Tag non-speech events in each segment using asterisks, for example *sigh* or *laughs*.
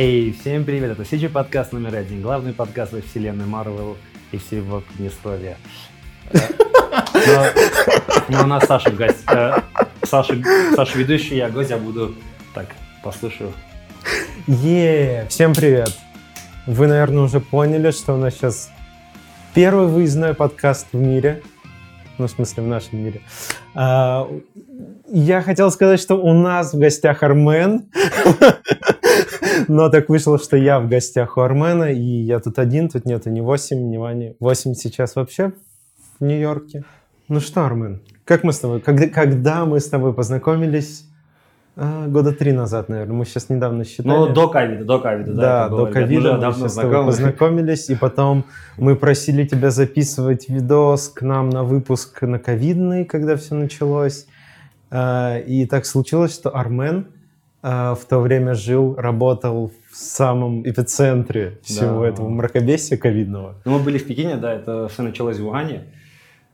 Эй, всем привет, это CG подкаст номер один, главный подкаст во вселенной Марвел и всего Поднестровья. Э, но, но у нас Саша гость, э, Саша, Саша ведущий, я гость, я буду так, послушаю. Е, всем привет. Вы, наверное, уже поняли, что у нас сейчас первый выездной подкаст в мире. Ну, в смысле, в нашем мире. А, я хотел сказать, что у нас в гостях Армен. Но так вышло, что я в гостях у Армена, и я тут один, тут нету ни 8, ни Вани. 8 сейчас вообще в Нью-Йорке. Ну что, Армен, как мы с тобой, когда, когда мы с тобой познакомились? А, года три назад, наверное. Мы сейчас недавно считали. Ну, до ковида, до ковида, да. Да, до ковида мы, мы с тобой познакомились, и потом мы просили тебя записывать видос к нам на выпуск на ковидный, когда все началось. А, и так случилось, что Армен в то время жил, работал в самом эпицентре всего да. этого мракобесия ковидного. Ну, мы были в Пекине, да, это все началось в Ухане.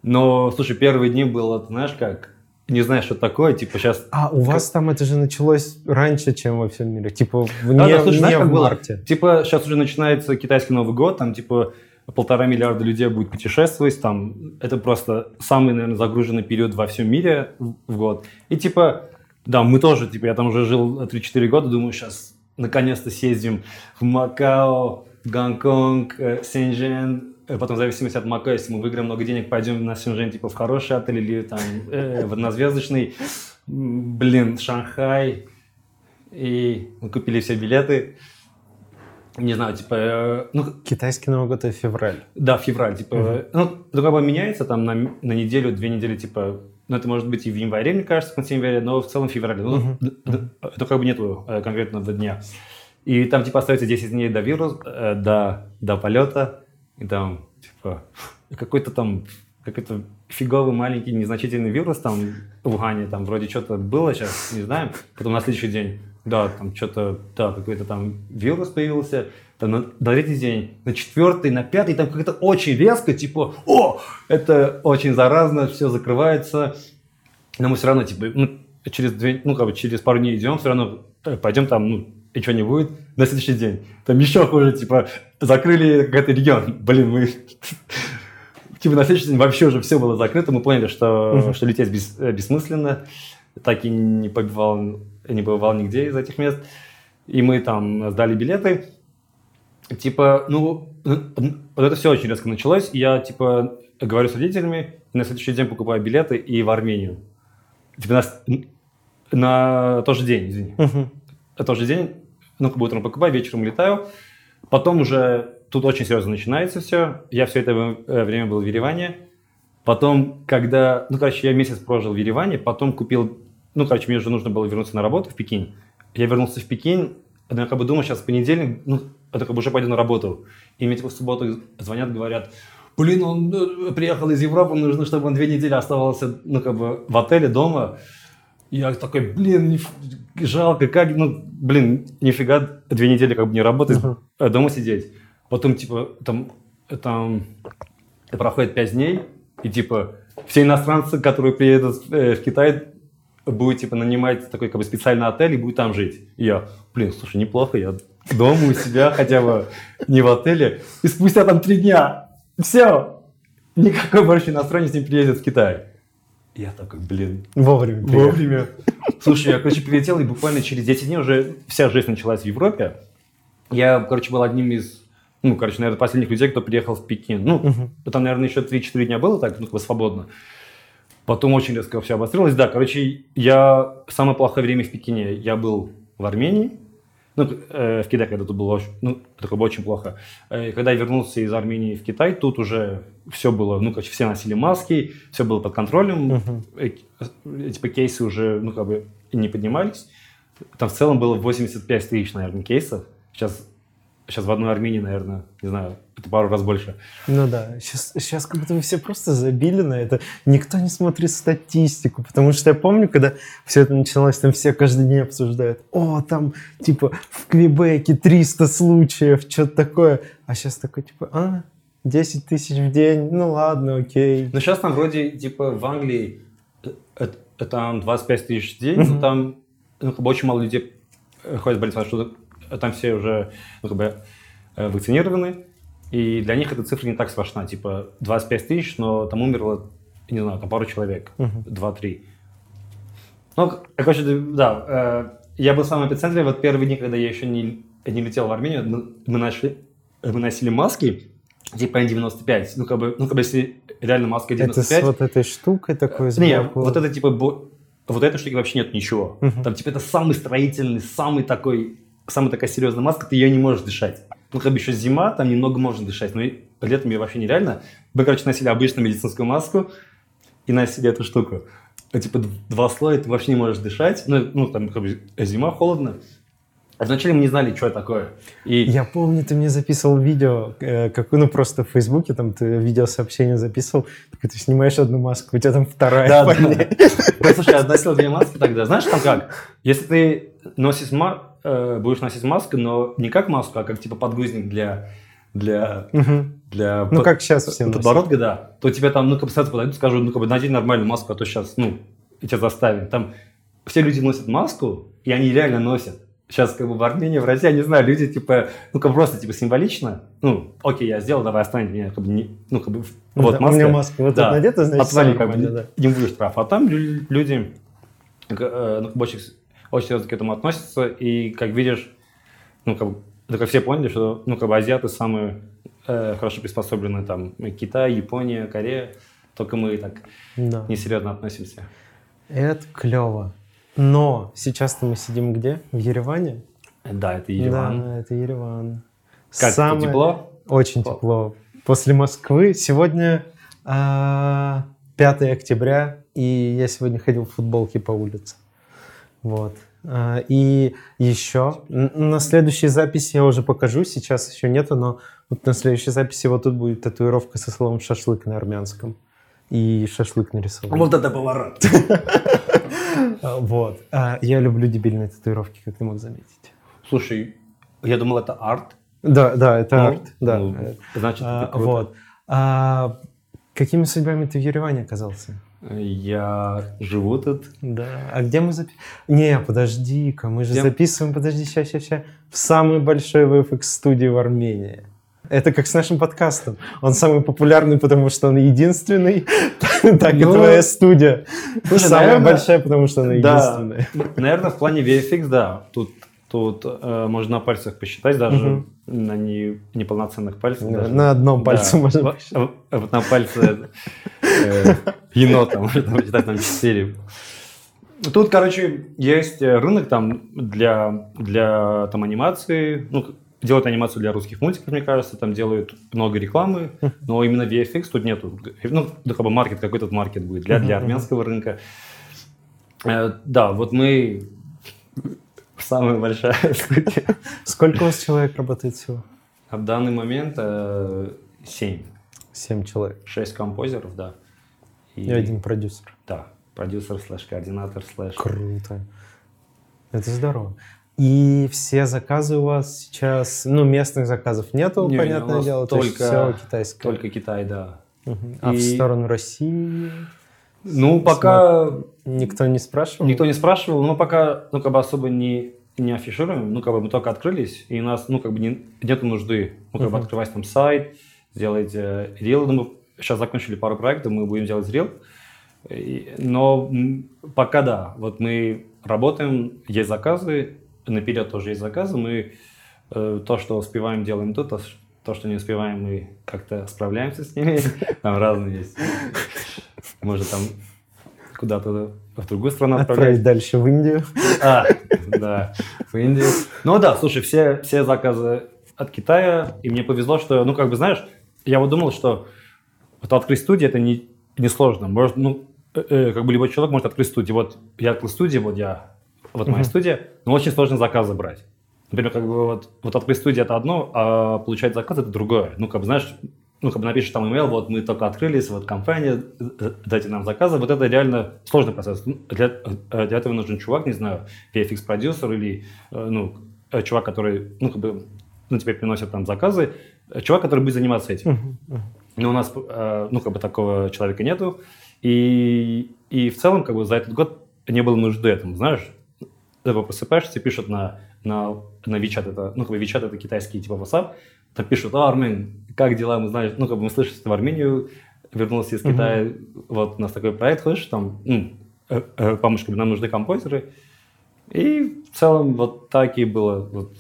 Но, слушай, первые дни было, знаешь как, не знаешь, что такое, типа сейчас... А у вас там это же началось раньше, чем во всем мире, типа вне, да, да, слушай, знаешь, в марте. Было? Типа сейчас уже начинается китайский Новый год, там типа полтора миллиарда людей будет путешествовать, там это просто самый, наверное, загруженный период во всем мире в год. И типа, да, мы тоже, типа, я там уже жил 3-4 года, думаю, сейчас наконец-то съездим в Макао, Гонконг, э, Сенжен, Э, потом в зависимости от Мака, если мы выиграем много денег, пойдем на Синжен, типа, в хороший отель или там э, в однозвездочный, блин, Шанхай. И мы купили все билеты. Не знаю, типа... Э, ну, Китайский Новый год – это февраль. Да, февраль, типа... Uh-huh. Ну, это как бы меняется там на, на неделю, две недели, типа... Ну, это может быть и в январе, мне кажется, в конце января, но в целом в феврале. Ну, uh-huh. это как бы нету э, конкретного дня. И там, типа, остается 10 дней до вируса, э, до, до полета. И там, типа, *laughs* какой-то там, какой-то фиговый маленький незначительный вирус там в Ухане, там вроде что-то было сейчас, не знаем. Потом на следующий день, да, там что-то, да, какой-то там вирус появился. Там на, на третий день, на четвертый, на пятый, там как-то очень резко, типа, о, это очень заразно, все закрывается. Но мы все равно, типа, ну, через две, ну, как бы через пару дней идем, все равно э, пойдем там, ну, и что не будет, на следующий день. Там еще хуже, типа, закрыли какой-то регион. *laughs* Блин, мы... *laughs* Типа на следующий день вообще уже все было закрыто, мы поняли, что, что лететь бес, э, бессмысленно. Так и не побывал, не побывал нигде из этих мест. И мы там сдали билеты. Типа, ну, вот это все очень резко началось. Я, типа, говорю с родителями, и на следующий день покупаю билеты и в Армению. Типа, на, на тот же день, извини. Uh-huh. На тот же день ну, как бы утром покупаю, вечером летаю. Потом уже тут очень серьезно начинается все. Я все это э, время был в Ереване. Потом, когда, ну, короче, я месяц прожил в Ереване, потом купил, ну, короче, мне уже нужно было вернуться на работу в Пекин. Я вернулся в Пекин, я как бы думал, сейчас понедельник, ну, это как бы уже пойду на работу. И мне типа в субботу звонят, говорят, блин, он э, приехал из Европы, нужно, чтобы он две недели оставался, ну, как бы в отеле, дома. Я такой, блин, не, жалко, как, ну, блин, нифига, две недели как бы не работать, uh-huh. дома сидеть. Потом, типа, там, там проходит пять дней, и, типа, все иностранцы, которые приедут э, в Китай, будут, типа, нанимать такой, как бы, специальный отель и будут там жить. И я, блин, слушай, неплохо, я дома у себя, хотя бы не в отеле. И спустя там три дня, все, никакой больше иностранец не приедет в Китай. Я такой, блин. Вовремя. Вовремя. Слушай, я, короче, прилетел, и буквально через 10 дней уже вся жизнь началась в Европе. Я, короче, был одним из, ну, короче, наверное, последних людей, кто приехал в Пекин. Ну, угу. там, наверное, еще 3-4 дня было так, ну, как бы свободно. Потом очень резко все обострилось. Да, короче, я самое плохое время в Пекине. Я был в Армении, ну, э, в Китае, когда тут было очень, ну, такое было очень плохо. Э, когда я вернулся из Армении в Китай, тут уже все было, ну, короче, все носили маски, все было под контролем, uh-huh. э, типа кейсы уже, ну, как бы не поднимались. Там в целом было 85 тысяч, наверное, кейсов. Сейчас Сейчас в одной Армении, наверное, не знаю, это пару раз больше. Ну да, сейчас, сейчас как будто вы все просто забили на это. Никто не смотрит статистику, потому что я помню, когда все это началось, там все каждый день обсуждают, о, там, типа, в Квебеке 300 случаев, что-то такое. А сейчас такой, типа, а, 10 тысяч в день, ну ладно, окей. Но сейчас там вроде, типа, в Англии это, это там 25 тысяч в день, mm-hmm. но там ну, очень мало людей ходят в больницу, что там все уже ну, как бы, э, вакцинированы, и для них эта цифра не так страшна, типа 25 тысяч, но там умерло, не знаю, там пару человек, uh-huh. 2-3. Ну, короче, да, э, я был в самом эпицентре, вот первые дни, когда я еще не, не летел в Армению, мы, мы, нашли, мы носили маски, типа N95, ну, как бы, ну, как бы, если реально маска 95... Это с вот этой штукой такой сбоку? Не, вот это, типа, вот этой штуки вообще нет ничего. Uh-huh. Там, типа, это самый строительный, самый такой, самая такая серьезная маска, ты ее не можешь дышать. Ну, как бы еще зима, там немного можно дышать, но летом ее вообще нереально. Мы, короче, носили обычную медицинскую маску и носили эту штуку. Ну, типа, два слоя, ты вообще не можешь дышать. Ну, ну там, как бы, зима, холодно. А вначале мы не знали, что это такое. И... Я помню, ты мне записывал видео, э, как, ну, просто в Фейсбуке, там, ты видеосообщение записывал, такой, ты снимаешь одну маску, у тебя там вторая. Да, да. Слушай, я носил две маски тогда. Знаешь, там как? Если ты носишь ма... э, будешь носить маску, но не как маску, а как, типа, подгузник для для, угу. для ну, под, как сейчас все подбородка, да, то тебе там, ну, как бы сразу подойдут, скажут, ну, как бы надень нормальную маску, а то сейчас, ну, тебя заставим. Там все люди носят маску, и они реально носят. Сейчас как бы в Армении, в России, я не знаю, люди типа, ну как просто типа символично, ну окей, я сделал, давай оставим меня, как бы не, ну как бы вот да, маска. У меня маска вот да, надета, значит, отвали, как бы, да. не будешь прав. А там люди, э, ну, очень, очень серьезно к этому относятся, и как видишь, ну как бы, как все поняли, что ну как бы азиаты самые э, хорошо приспособлены там Китай, Япония, Корея, только мы так да. несерьезно относимся. Это клево. Но сейчас-то мы сидим где? В Ереване? Да, это Ереван. Да, это Ереван. Как Самое... тепло? Очень тепло. тепло. После Москвы. Сегодня а, 5 октября, и я сегодня ходил в футболке по улице. Вот. А, и еще на следующей записи я уже покажу, сейчас еще нету, но вот на следующей записи вот тут будет татуировка со словом «шашлык» на армянском. И шашлык нарисован. Вот это поворот! *laughs* Вот. А, я люблю дебильные татуировки, как ты мог заметить. Слушай, я думал, это арт. Да, да, это арт. Да. Ну, значит, это круто. Вот. А, какими судьбами ты в Ереване оказался? Я живу тут. Да. А где мы записываем? Не, подожди-ка, мы же где? записываем, подожди, сейчас, сейчас, сейчас. В самой большой VFX студии в Армении. Это как с нашим подкастом. Он самый популярный, потому что он единственный, *laughs* так и ну, твоя студия. Самая большая, потому что она единственная. Наверное, в плане VFX, да. Тут Тут э, можно на пальцах посчитать, даже угу. на не, неполноценных пальцах. На, даже. на одном пальце да. можно посчитать. Вот на пальце э, енота *laughs* можно посчитать, там четыре. Тут, короче, есть рынок там для, для там, анимации, ну, делают анимацию для русских мультиков, мне кажется, там делают много рекламы, но именно VFX тут нету. Ну, как бы маркет, какой тут маркет будет для, для армянского рынка. Э, да, вот мы *laughs* Самая большая *laughs* студия. Сколько у вас человек работает всего? В данный момент э, семь. Семь человек. Шесть композеров, да. И, и один продюсер. Да, продюсер слэш координатор слэш. Круто. Это здорово. И все заказы у вас сейчас, ну, местных заказов нету, не, понятное не, дело, только, все китайское. Только Китай, да. Угу. А и... в сторону России? Ну, пока... Никто не спрашивал? Никто не спрашивал, но пока, ну, как бы особо не, не афишируем. Ну, как бы мы только открылись, и у нас, ну, как бы не, нет нужды, ну, как uh-huh. бы открывать там сайт, сделать э, рил. Ну, сейчас закончили пару проектов, мы будем делать рил. Но пока да, вот мы работаем, есть заказы, наперед тоже есть заказы, мы э, то, что успеваем, делаем тут, то, то, что не успеваем, мы как-то справляемся с ними. *laughs* Там разные есть. Может, там куда-то в другую страну отправлять. Отправить дальше в Индию. А, да, в Индию. Ну да, слушай, все, все заказы от Китая, и мне повезло, что, ну, как бы, знаешь, я вот думал, что вот открыть студию это не, не сложно. Может, ну, э, э, как бы любой человек может открыть студию. Вот я открыл студию, вот я, вот моя студия, но очень сложно заказы брать. Например, как бы вот, вот открыть студию это одно, а получать заказ это другое. Ну, как бы, знаешь, ну, как бы напишешь там email, вот мы только открылись, вот компания, дайте нам заказы. Вот это реально сложный процесс. Ну, для, для этого нужен чувак, не знаю, VFX-продюсер или, э, ну, э, чувак, который, ну, как бы, ну, тебе приносят там заказы, чувак, который будет заниматься этим. Но у нас, э, ну, как бы такого человека нету. И, и в целом, как бы, за этот год не было нужды этому, знаешь. ты просыпаешься, пишут на, на, на WeChat, это, ну, как бы WeChat это китайский типа WhatsApp, там пишут, а, Армен, как дела, мы знаем, ну, как бы мы слышали, что в Армению вернулся из Китая, угу. вот у нас такой проект, хочешь, там, м, э, э, помощь, нам нужны композеры, и в целом вот так и было. Вот,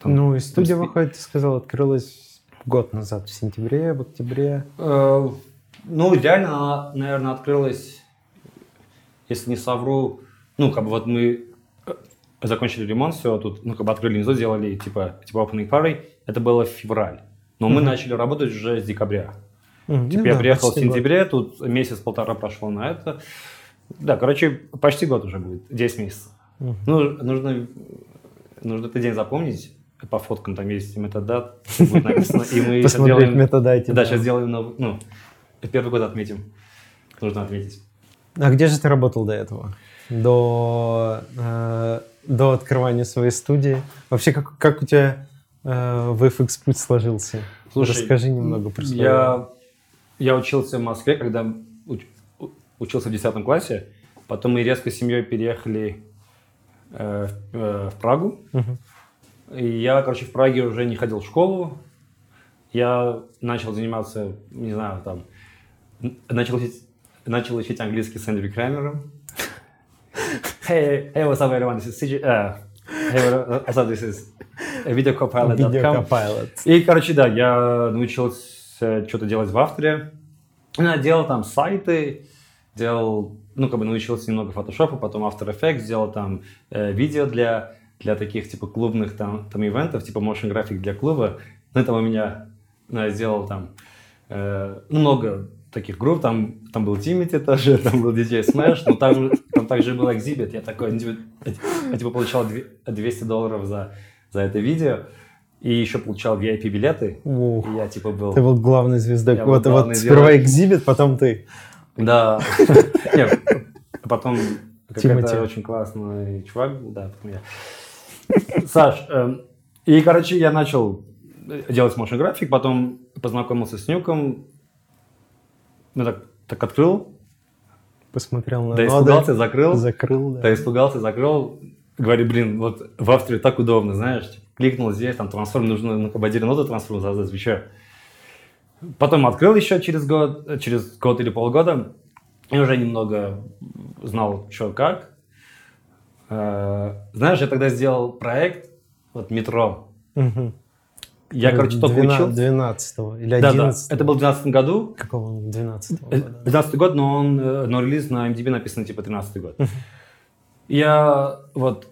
там, ну, и студия, выходит, ты сказал, открылась год назад, в сентябре, в октябре. Э, ну, реально она, наверное, открылась, если не совру, ну, как бы вот мы закончили ремонт, все, тут, ну, как бы открыли внизу, сделали, типа, типа opening party, это было в февраль. Но mm-hmm. мы начали работать уже с декабря. Mm-hmm. Типа, ну, я да, приехал в сентябре, год. тут месяц-полтора прошло на это. Да, короче, почти год уже будет, 10 месяцев. Mm-hmm. Ну, нужно, нужно этот день запомнить, по фоткам там есть метадат, будет написано, и мы *laughs* сейчас делаем... метадайте. Да, сейчас сделаем, ну, первый год отметим. Нужно отметить. А где же ты работал до этого? До, э, до открывания своей студии? Вообще, как, как у тебя э, VFX путь сложился? Слушай, Расскажи немного про свое. Я, я учился в Москве, когда уч, учился в 10 классе. Потом мы резко с семьей переехали э, в, э, в Прагу. Угу. Я, короче, в Праге уже не ходил в школу. Я начал заниматься, не знаю, там, начал учить, начал учить английский с Эндрю Крамером. Hey, hey, what's up, everyone? This is CG... Uh, hey, what's up? This is videocopilot.com. Videocopilot. И, короче, да, я научился что-то делать в авторе. Я делал там сайты, делал, ну, как бы научился немного фотошопа, потом After Effects, сделал там э, видео для, для таких, типа, клубных там, там ивентов, типа motion график для клуба. Ну, это у меня ну, сделал там э, много таких групп, там, там был Тимити тоже, *laughs* там был DJ Smash, но там, там также был Exhibit, я такой, я типа получал 200 долларов за, за это видео, и еще получал VIP-билеты, и я типа был... Ты был главной звездой, я вот, вот сперва Exhibit, потом ты. Да, *laughs* нет, потом какой-то очень классный чувак, да, потом я. Саш, эм, и, короче, я начал делать motion график, потом познакомился с Нюком, ну так, так открыл. Посмотрел на Да испугался, закрыл. Закрыл, да. Да испугался, закрыл. Говорю, блин, вот в Австрии так удобно, знаешь. Кликнул здесь, там трансформ, нужно на кабадире ноду трансформ создать, еще. Потом открыл еще через год, через год или полгода. И уже немного знал, что как. Э, знаешь, я тогда сделал проект, вот метро. Угу. Я, короче, только 12, учился. 12 или 11 да, да. Это был в 12 году. Какого? 12 года? 12 год, но он, э, но релиз на MDB написан типа 13 год. Я вот,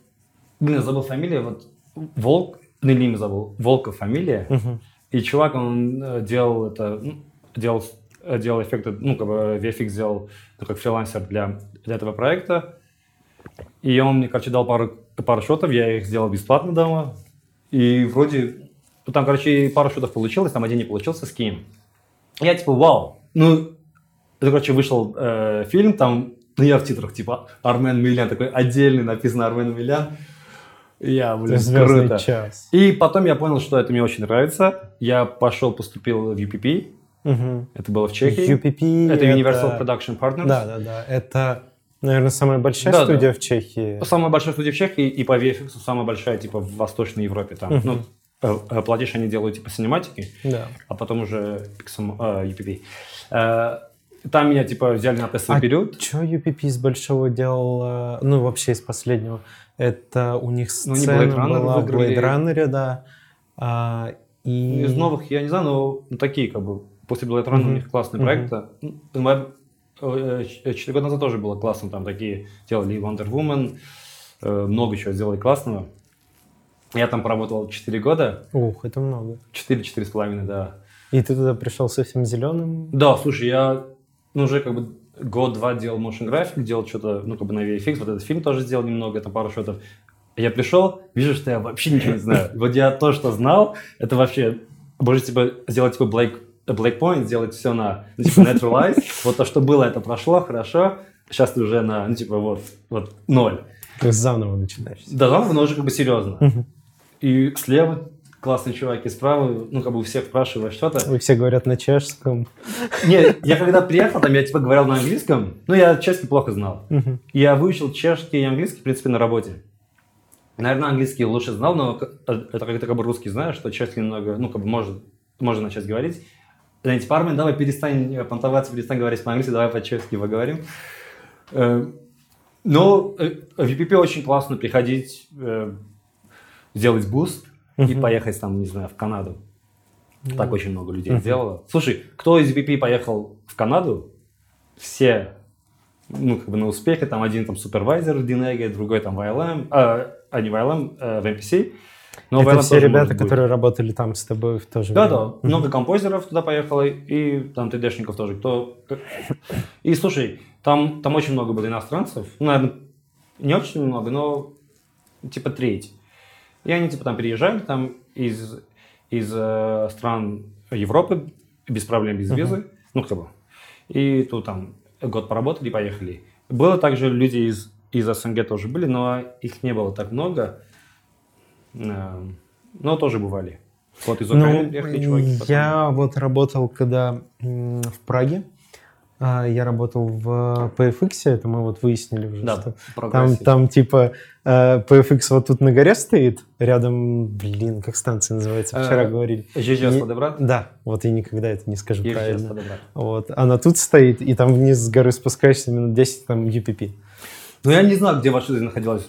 блин, забыл фамилию, вот Волк, ну имя забыл, Волков фамилия. И чувак, он э, делал это, ну, делал, э, делал эффекты, ну, как бы VFX сделал, ну, как фрилансер для, для этого проекта. И он мне, короче, дал пару, пару шотов, я их сделал бесплатно дома. И вроде ну, там, короче, пару шутов получилось, там один не получился с Ким. Я типа, вау. Ну, это, короче, вышел э, фильм, там, ну, я в титрах, типа, Армен Милян, такой отдельный написано Армен Милян. Я, блин, круто. час. И потом я понял, что это мне очень нравится. Я пошел, поступил в UPP. Угу. Это было в Чехии. UPP это Universal Production Partners. Да, да, да. Это, наверное, самая большая да, студия да. в Чехии. Самая большая студия в Чехии и по VFX самая большая, типа, в Восточной Европе. Там. Угу. Ну, Э, э, платишь, они делают типа синематики, да. а потом уже XM, э, UPP. Э, там меня типа взяли на тестовый а период. Что UPP из большого делал, ну вообще из последнего? Это у них сцена ну, не Blade Runner была в Blade Runner, да. А, и... Из новых я не знаю, но ну, такие как бы после Blade Runner mm-hmm. у них классные mm-hmm. проекты. Четыре года назад тоже было классно, там такие делали Wonder Woman, много чего сделали классного. Я там поработал 4 года. Ух, это много. 4-4,5, да. И ты туда пришел совсем зеленым? Да, слушай, я ну, уже как бы год-два делал motion график, делал что-то, ну, как бы на VFX, вот этот фильм тоже сделал немного, там пару шотов. Я пришел, вижу, что я вообще ничего не знаю. Вот я то, что знал, это вообще, может, типа, сделать типа Black, Black Point, сделать все на, ну, типа, Naturalize. *laughs* Вот то, что было, это прошло, хорошо. Сейчас ты уже на, ну, типа, вот, вот, ноль. То есть заново начинаешь. Да, заново, но уже как бы серьезно. И слева классные чуваки, справа, ну, как бы у всех спрашивают что-то. Вы все говорят на чешском. Нет, я когда приехал, там я типа говорил на английском, ну, я чешский плохо знал. Я выучил чешский и английский, в принципе, на работе. наверное, английский лучше знал, но это как, как бы русский знаешь, что чешский немного, ну, как бы может, можно начать говорить. Знаете, парни, давай перестань понтоваться, перестань говорить по-английски, давай по-чешски поговорим. Э, но э, в UPP очень классно приходить, э, сделать boost и поехать там, не знаю, в Канаду. Так очень много людей сделало. Слушай, кто из UPP поехал в Канаду, все ну, как бы на успехе, там один там супервайзер в Динеге, другой там в ILM, а, а не в ILM, а в MPC. Но Это все ребята, которые работали там с тобой в то же да, время. Да, да. Много композеров туда поехало, и там 3D-шников тоже. Кто... И слушай, там, там очень много было иностранцев. Ну, наверное, не очень много, но типа треть. И они типа там переезжали там из, из э, стран Европы без проблем, без визы. Uh-huh. Ну, как бы. И тут там год поработали и поехали. Было также люди из, из СНГ тоже были, но их не было так много. Э, но тоже бывали. Вот из Украины ну, приехали чуваки. Потом. Я вот работал, когда в Праге, а, я работал в PFX, это мы вот выяснили уже, да, что там, там типа э, PFX вот тут на горе стоит, рядом, блин, как станция называется, вчера э, говорили. GGS подобрать? Да, вот я никогда это не скажу GGS правильно. Подобрать. Вот, она тут стоит, и там вниз с горы спускаешься минут 10, там UPP. Ну я не знаю, где ваша жизнь находилась.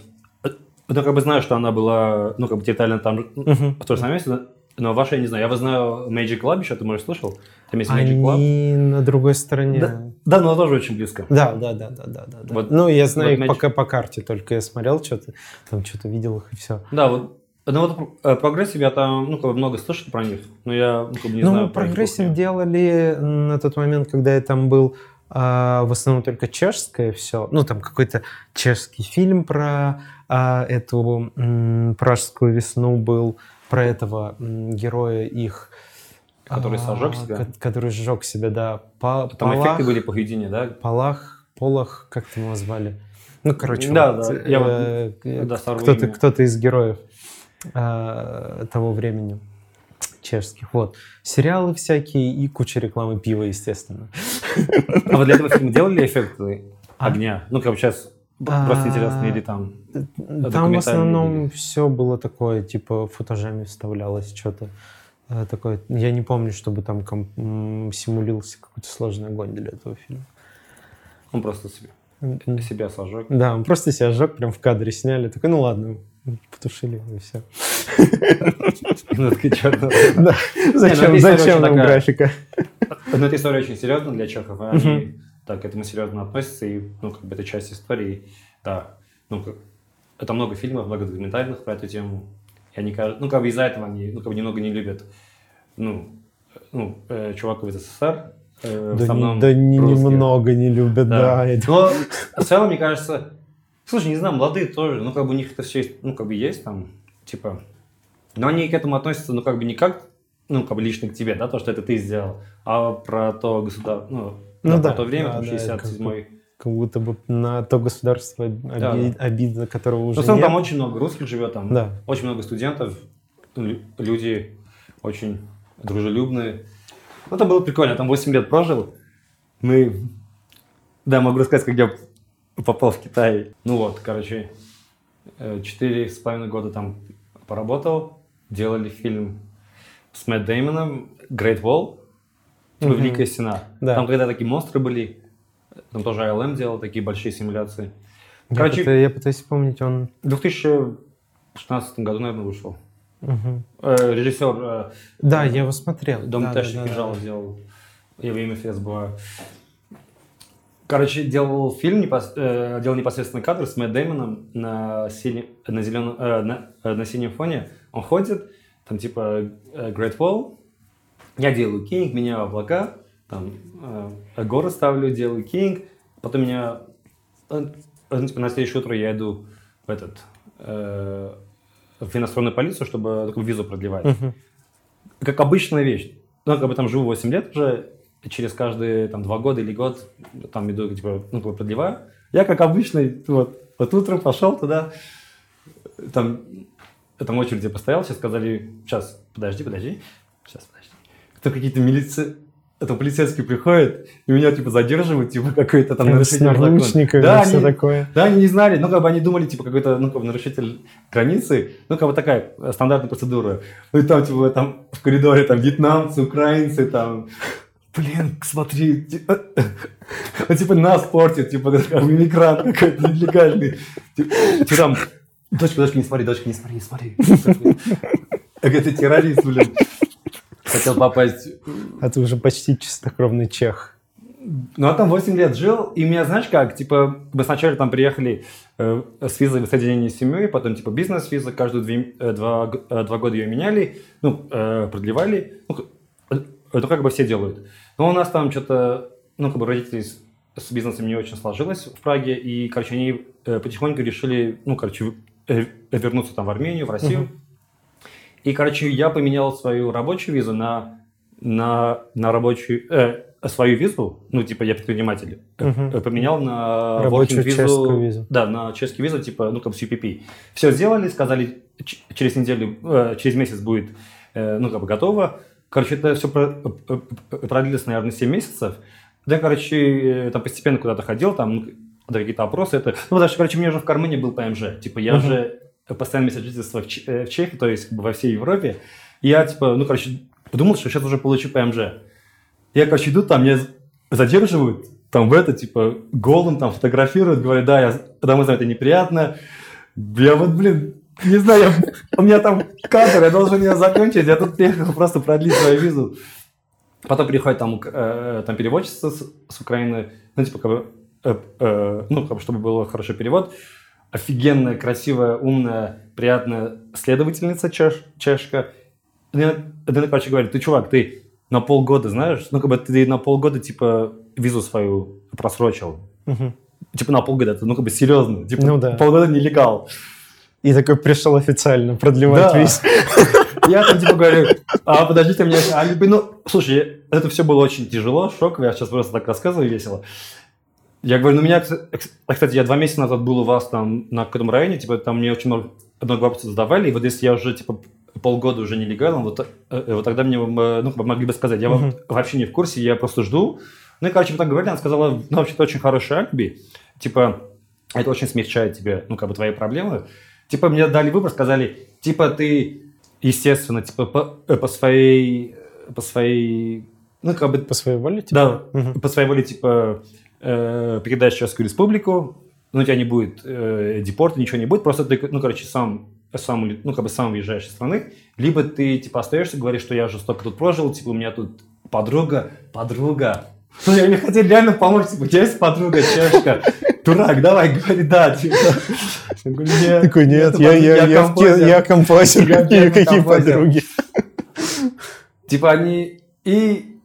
Ну, как бы знаю, что она была, ну, как бы территориально там, uh-huh. в том же самом месте, но ваша я не знаю. Я вас знаю Magic Club еще, ты, может, слышал? Там есть Magic Club. Они на другой стороне. Да, да, но тоже очень близко. Да, да, да, да, да. да. Вот, ну, я знаю вот их Magic... пока по карте, только я смотрел что-то, там что-то видел их и все. Да, вот ну вот э, Progressive я там, ну, как бы много слышал про них, но я ну, как бы не ну, знаю. Ну, Progressive делали на тот момент, когда я там был, а, в основном только чешское все. Ну, там какой-то чешский фильм про а, эту м, пражскую весну был про этого героя их... Который сожег себя? Который сжег себя, да. По, Там Палах, эффекты были поведения, да? Палах, Полах, как ты его звали? Ну, короче, да, вот, да. Я э, вот, да, кто-то, кто-то из героев э, того времени чешских. Вот. Сериалы всякие и куча рекламы пива, естественно. А вы для этого фильма делали эффекты а? огня? Ну, как сейчас Просто интересно, или там Там в основном все было такое, типа фотожами вставлялось, что-то э, такое. Я не помню, чтобы там симулировался какой-то сложный огонь для этого фильма. Он просто себе, себя сожег. Да, он просто себя сжег, прям в кадре сняли. Такой, ну ладно, потушили и все. *laughs* Ну, Да, зачем, зачем нам графика? Но эта история очень серьезная для Чехова. Они так к этому серьезно относятся, и, ну, как бы это часть истории, да, ну, как, это много фильмов, много документальных про эту тему, и они, ну, как бы из-за этого они, ну, как бы немного не любят, ну, ну, э, чуваков из СССР, э, да, не, да не, немного не любят, да. да это... Но в целом, мне кажется, слушай, не знаю, молодые тоже, ну, как бы у них это все есть, ну, как бы есть там, типа, но они к этому относятся, ну, как бы не как, ну, как бы лично к тебе, да, то, что это ты сделал, а про то государство, ну, ну да, да, то время, да, там 67-й. Как будто бы на то государство оби- да, да. обидно, которого уже Но нет. там очень много русских живет, там да. очень много студентов, люди очень дружелюбные. Ну, это было прикольно, там 8 лет прожил. Мы, да, могу рассказать, как я попал в Китай. Ну вот, короче, э, четыре с половиной года там поработал, делали фильм с Мэтт Деймоном «Great Wall», Типа угу. Великая Стена. Да. Там когда такие монстры были, там тоже ILM делал такие большие симуляции. Короче, я, пытаюсь, я пытаюсь вспомнить, он... В 2016 году, наверное, вышел. Угу. Э, режиссер... Э, да, я его смотрел. Дом да, Тэш да, да, да. сделал. Я время имя забываю. Короче, делал фильм, непос... э, делал непосредственный кадр с Мэтт Дэймоном на, сине... на, зеленом... э, на, э, на синем фоне. Он ходит, там типа э, Great Wall, я делаю кинг, меняю облака, там, э, горы ставлю, делаю кинг, потом меня, э, типа, на следующее утро я иду в этот, э, в иностранную полицию, чтобы такую визу продлевать. Uh-huh. Как обычная вещь. Ну, как бы там живу 8 лет уже, через каждые там, два года или год там иду, типа, ну, продлеваю. Я как обычный, вот, вот утром пошел туда, там, там очереди постоял, сейчас сказали, сейчас, подожди, подожди, сейчас, подожди кто какие-то милиции... это полицейский приходит, и меня, типа, задерживают, типа, какой-то там нарушитель закона. Да, все они- такое. Да, они не знали, ну, как бы они думали, типа, какой-то, ну, как бы нарушитель границы, ну, как бы такая стандартная процедура. Ну, и там, типа, там в коридоре, там, вьетнамцы, украинцы, там, блин, смотри, типа, ну, типа, нас портит, типа, иммигрант какой-то нелегальный. Типа, там, дочка, дочка, не смотри, дочка, не смотри, не смотри. Ты террорист, блин. Хотел попасть А ты уже почти чистокровный чех. ну, а там 8 лет жил, и меня, знаешь как, типа, мы сначала там приехали э, с визой воссоединения с семьей, потом, типа, бизнес-виза, каждые две- э, два, э, два года ее меняли, ну, э, продлевали, ну, к- это как бы все делают. Но у нас там что-то, ну, как бы родители с, с бизнесом не очень сложилось в Праге, и, короче, они э, потихоньку решили, ну, короче, э, вернуться там в Армению, в Россию. Мгм. И, короче, я поменял свою рабочую визу на, на, на рабочую, э, свою визу, ну, типа, я предприниматель, э, э, поменял на Рабочую визу, чешскую визу. Да, на чешский визу, типа, ну, как UPP. Все сделали, сказали, через неделю, э, через месяц будет, э, ну, как бы готово. Короче, это все продлилось, наверное, 7 месяцев. Да, короче, э, там постепенно куда-то ходил, там, ну, да, какие-то опросы. Это... Ну, потому что, короче, у меня уже в кармане был ПМЖ. Типа, я Мгм. же постоянное место жительства э, в Чехии, то есть как бы во всей Европе. И я, типа, ну, короче, подумал, что сейчас уже получу ПМЖ. Я, короче, иду, там меня задерживают, там в это, типа, голым там фотографируют, говорят, да, я домой знаю, это неприятно. Я вот, блин, не знаю, я- у меня там кадр, я должен ее закончить, я тут приехал просто продлить свою визу. Потом приходит там, э, там переводчица с, с Украины, ну, типа, как бы, э, э, ну, как бы, чтобы был хороший перевод. Офигенная, красивая, умная, приятная следовательница чеш, чешка. Она, короче, говорит, ты, чувак, ты на полгода, знаешь, ну, как бы ты на полгода, типа, визу свою просрочил. Мгм. Типа, на полгода, это, ну, как бы, серьезно. Типа, Ну да. полгода нелегал. И такой пришел официально продлевать Да. виз. *laughs* Я там типа говорю, а подождите меня, а, ну, слушай, это все было очень тяжело, шоково, я сейчас просто так рассказываю весело. Я говорю, ну меня, кс- кстати, я два месяца назад был у вас там на каком районе, типа там мне очень много, много вопросов задавали, и вот если я уже типа полгода уже нелегально, вот, э, вот тогда мне э, ну, могли бы сказать, я во- вообще не в курсе, я просто жду. Ну и, короче, мы так говорили, она сказала, ну, вообще-то очень хороший алиби, типа, это очень смягчает тебе, ну, как бы, твои проблемы. Типа, мне дали выбор, сказали, типа, ты, естественно, типа, по, э, по своей, по своей, ну, как бы, По своей воле? типа? да, Мгм. по своей воле, типа, э, передаешь Чешскую республику, но у тебя не будет э, депорта, ничего не будет, просто ты, ну, короче, сам, сам, ну, как бы сам уезжаешь из страны, либо ты, типа, остаешься, говоришь, что я уже столько тут прожил, типа, у меня тут подруга, подруга. *laughs* Слушай, мне хотели реально помочь, типа, у тебя есть подруга чешка? *laughs* Дурак, давай, говори, да, типа. Я говорю, нет, Такой, нет, я, я, я, ке- композер». я композер, Я какие, какие подруги. Типа они и,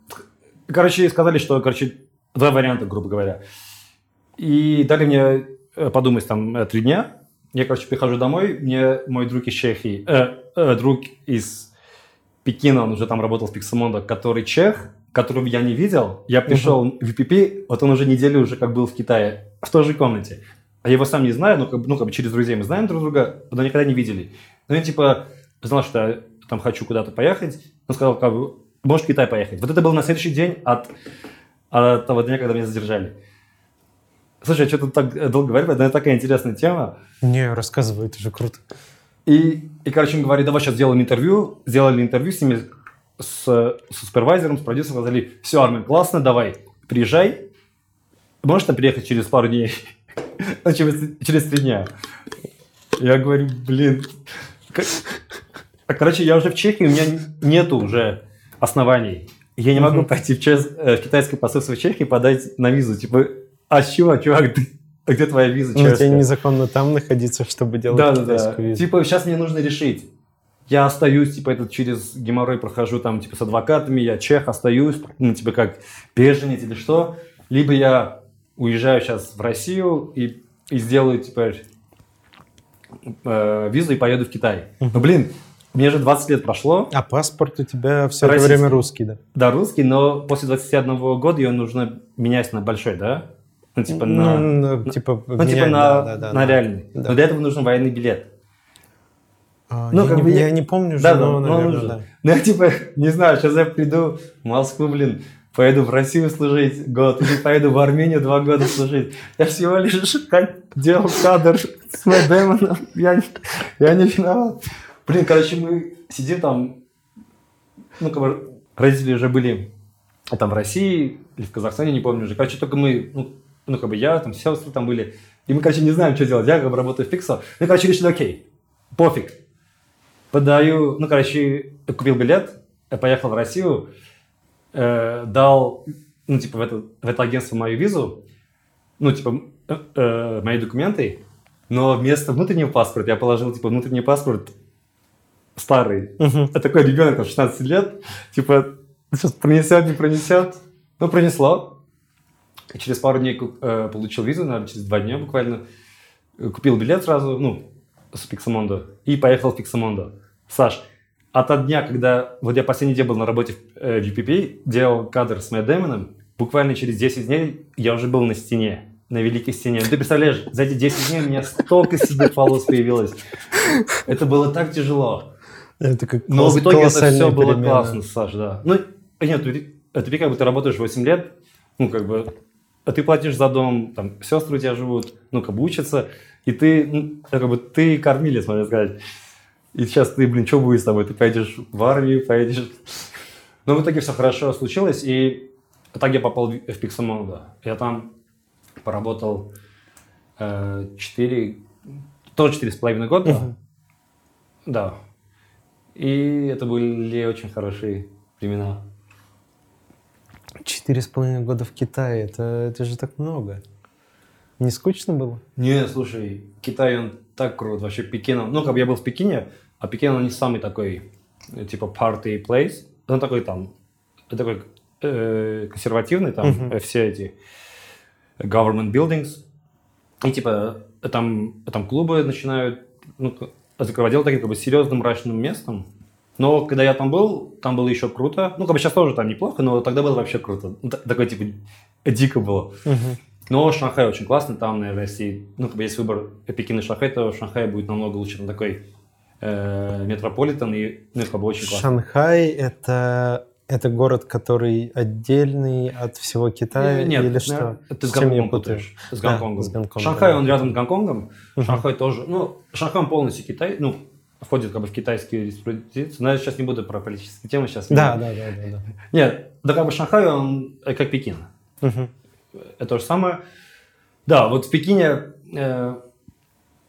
короче, сказали, что, короче, два варианта, грубо говоря. И дали мне э, подумать там э, три дня. Я, короче, прихожу домой, мне мой друг из Чехии, э, э, друг из Пекина, он уже там работал в Пиксамонда, который чех, которого я не видел. Я пришел в VPP, вот он уже неделю уже как был в Китае, в той же комнате. А я его сам не знаю, ну как, бы- ну, как бы через друзей мы знаем друг друга, но никогда не видели. Ну, я типа знал, что я там хочу куда-то поехать. Он сказал, как бы, можешь в Китай поехать. Вот это был на следующий день от, от того дня, когда меня задержали. Слушай, я что-то так долго говорю, это такая интересная тема. Не, рассказывай, это же круто. И, и, короче, он говорит, давай сейчас сделаем интервью. Сделали интервью с ними, с, с супервайзером, с продюсером. Сказали, все, Армен, классно, давай, приезжай. Можешь там приехать через пару дней? *laughs* Ну, через, через три дня. Я говорю, блин. А, Короче, я уже в Чехии, у меня нету уже оснований. Я не могу пойти в, чес- э, в китайское посольство в Чехии и подать на визу. Типа, а с чего, чувак, ты, а где твоя виза Ну, тебе незаконно там находиться, чтобы делать Да, да, да. китайскую визу. Типа, сейчас мне нужно решить. Я остаюсь, типа, этот через геморрой прохожу там, типа, с адвокатами, я чех, остаюсь, ну, типа, как беженец или что. Либо я уезжаю сейчас в Россию и, и сделаю, типа, э, визу и поеду в Китай. Ну, блин, мне же 20 лет прошло, А паспорт у тебя все это Российский. время русский, да? да, русский, но после 21 года ее нужно менять на большой, да? Ну, типа, на... Ну, ну, типа, Ну, типа менять, на, да, да, да, на да. реальный. Да. Но для этого нужен военный билет. А, Ну, я, как не, бы я- я не помню Да, да, но, но наверное, нужен. да. Ну, я типа, не знаю, сейчас я приду в Москву, блин, поеду в Россию служить год, или поеду в Армению два года служить. Я всего лишь делал кадр с Мэтт Дэймоном. Я, я не виноват. Блин, короче, мы сидим там, ну, как бы родители уже были там в России или в Казахстане, не помню уже. Короче, только мы, ну, ну как бы я, там сестры там были. И мы, короче, не знаем, что делать. Я как бы работаю в Pixel. Ну, короче, решили, окей, пофиг. Подаю, ну, короче, купил билет, поехал в Россию, э, дал, ну, типа, в это, в это агентство мою визу, ну, типа, э, э, мои документы, но вместо внутреннего паспорта я положил, типа, внутренний паспорт старый. Uh-huh. А такой ребенок, там, 16 лет, типа, сейчас пронесет, не пронесет. Ну, пронесло. Через пару дней э, получил визу, наверное, через два дня буквально. Купил билет сразу, ну, с Пиксамондо, и поехал в Пиксамондо. Саш, от дня, когда вот я последний день был на работе в, э, в UPP, делал кадр с Мэтт Дэмоном, буквально через 10 дней я уже был на стене, на великой стене. Ты представляешь, за эти 10 дней у меня столько седых волос появилось. Это было так тяжело. Это как Но в итоге это все было классно, Саш, да. Ну, нет, это ты как бы ты работаешь 8 лет, ну, как бы, а ты платишь за дом, там, сестры у тебя живут, ну, как бы учатся, и ты, ну, как бы, ты кормилец, можно сказать. И сейчас ты, блин, что будет с тобой? Ты поедешь в армию, поедешь... Но в итоге все хорошо случилось, и так я попал в Pixelmon, да. Я там поработал э, 4, тоже четыре с половиной года. Uh-huh. Да. И это были очень хорошие времена. Четыре с половиной года в Китае, это, это же так много. Не скучно было? Не, слушай, Китай, он так крут, вообще Пекином. Ну, как бы я был в Пекине, а Пекин, он не самый такой, типа, party place. Он такой там, такой э, консервативный, там uh-huh. все эти government buildings. И, типа, там, там клубы начинают, ну, закрывать таким, как бы, серьезным мрачным местом. Но когда я там был, там было еще круто. Ну, как бы сейчас тоже там неплохо, но тогда было вообще круто. Ну, такое, типа, дико было. Но Шанхай очень классный, там, наверное, если, ну, как бы есть выбор Пекин и Шанхай, то Шанхай будет намного лучше, там такой э, метрополитен, и, ну, как бы очень классно. Шанхай – это это город, который отдельный от всего Китая Нет, или что? Ты с, с Гонконгом путаешь. С Гонконгом. Да, с Гонконгом. Шанхай, он рядом с Гонконгом. Uh-huh. Шанхай тоже. Ну, Шанхай полностью Китай. Ну, входит как бы в китайскую юриспруденцию. Но я сейчас не буду про политические темы сейчас. Да, да, да, да, да. Нет, да как бы Шанхай, он э, как Пекин. Uh-huh. Это то же самое. Да, вот в Пекине, э,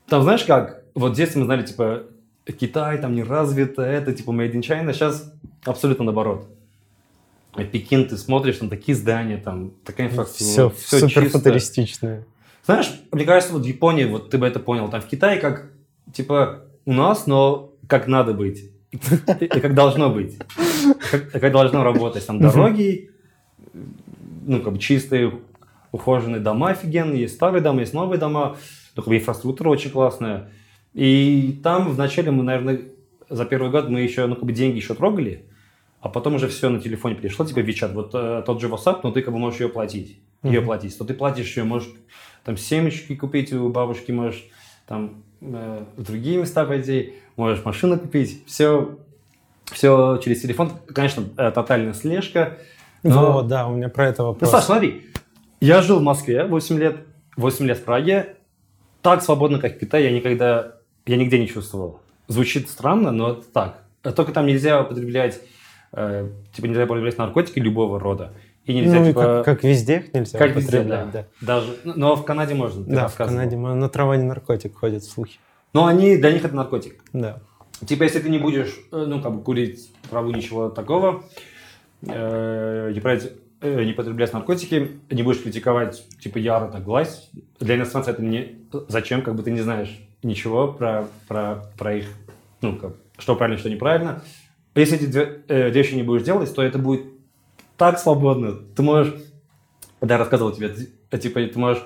там знаешь как, вот детстве мы знали, типа, Китай там не развито, это типа made in China, сейчас абсолютно наоборот. Пекин, ты смотришь, там такие здания, там такая инфраструктура. Все, все супер футуристичное. Знаешь, мне кажется, вот в Японии, вот ты бы это понял, там в Китае как, типа, у нас, но как надо быть. И как должно быть. Как, как должно работать. Там дороги, ну, как бы чистые, ухоженные дома офигенные, есть старые дома, есть новые дома, ну, как бы инфраструктура очень классная. И там вначале мы, наверное, за первый год мы еще, ну, как бы деньги еще трогали, а потом уже все на телефоне пришло, типа WeChat, вот э, тот же WhatsApp, но ты как бы можешь ее платить, mm-hmm. ее платить. То ты платишь ее, можешь там семечки купить у бабушки, можешь там э, в другие места пойти, можешь машину купить, все, все через телефон. Конечно, э, тотальная слежка. Но... Вот, да, у меня про это вопрос. Ну, Саш, смотри, я жил в Москве 8 лет, 8 лет в Праге, так свободно, как в Китае, я никогда, я нигде не чувствовал. Звучит странно, но это так. Только там нельзя употреблять э, типа нельзя употреблять наркотики любого рода. И нельзя, ну, типа, как, как везде их нельзя как везде, да. да. Даже, но в Канаде можно. Да, в Канаде. Но трава не наркотик, ходят слухи. Но они, для них это наркотик. Да. Типа, если ты не будешь, э, ну, как бы, курить траву, ничего такого, э, не, брать, э, не потреблять наркотики, не будешь критиковать, типа, яро так глазь, для иностранца это не... Зачем, как бы ты не знаешь ничего про, про, про их, ну, как, что правильно, что неправильно. Если эти две, э, вещи не будешь делать, то это будет так свободно. Ты можешь, я рассказывал тебе, типа, ты можешь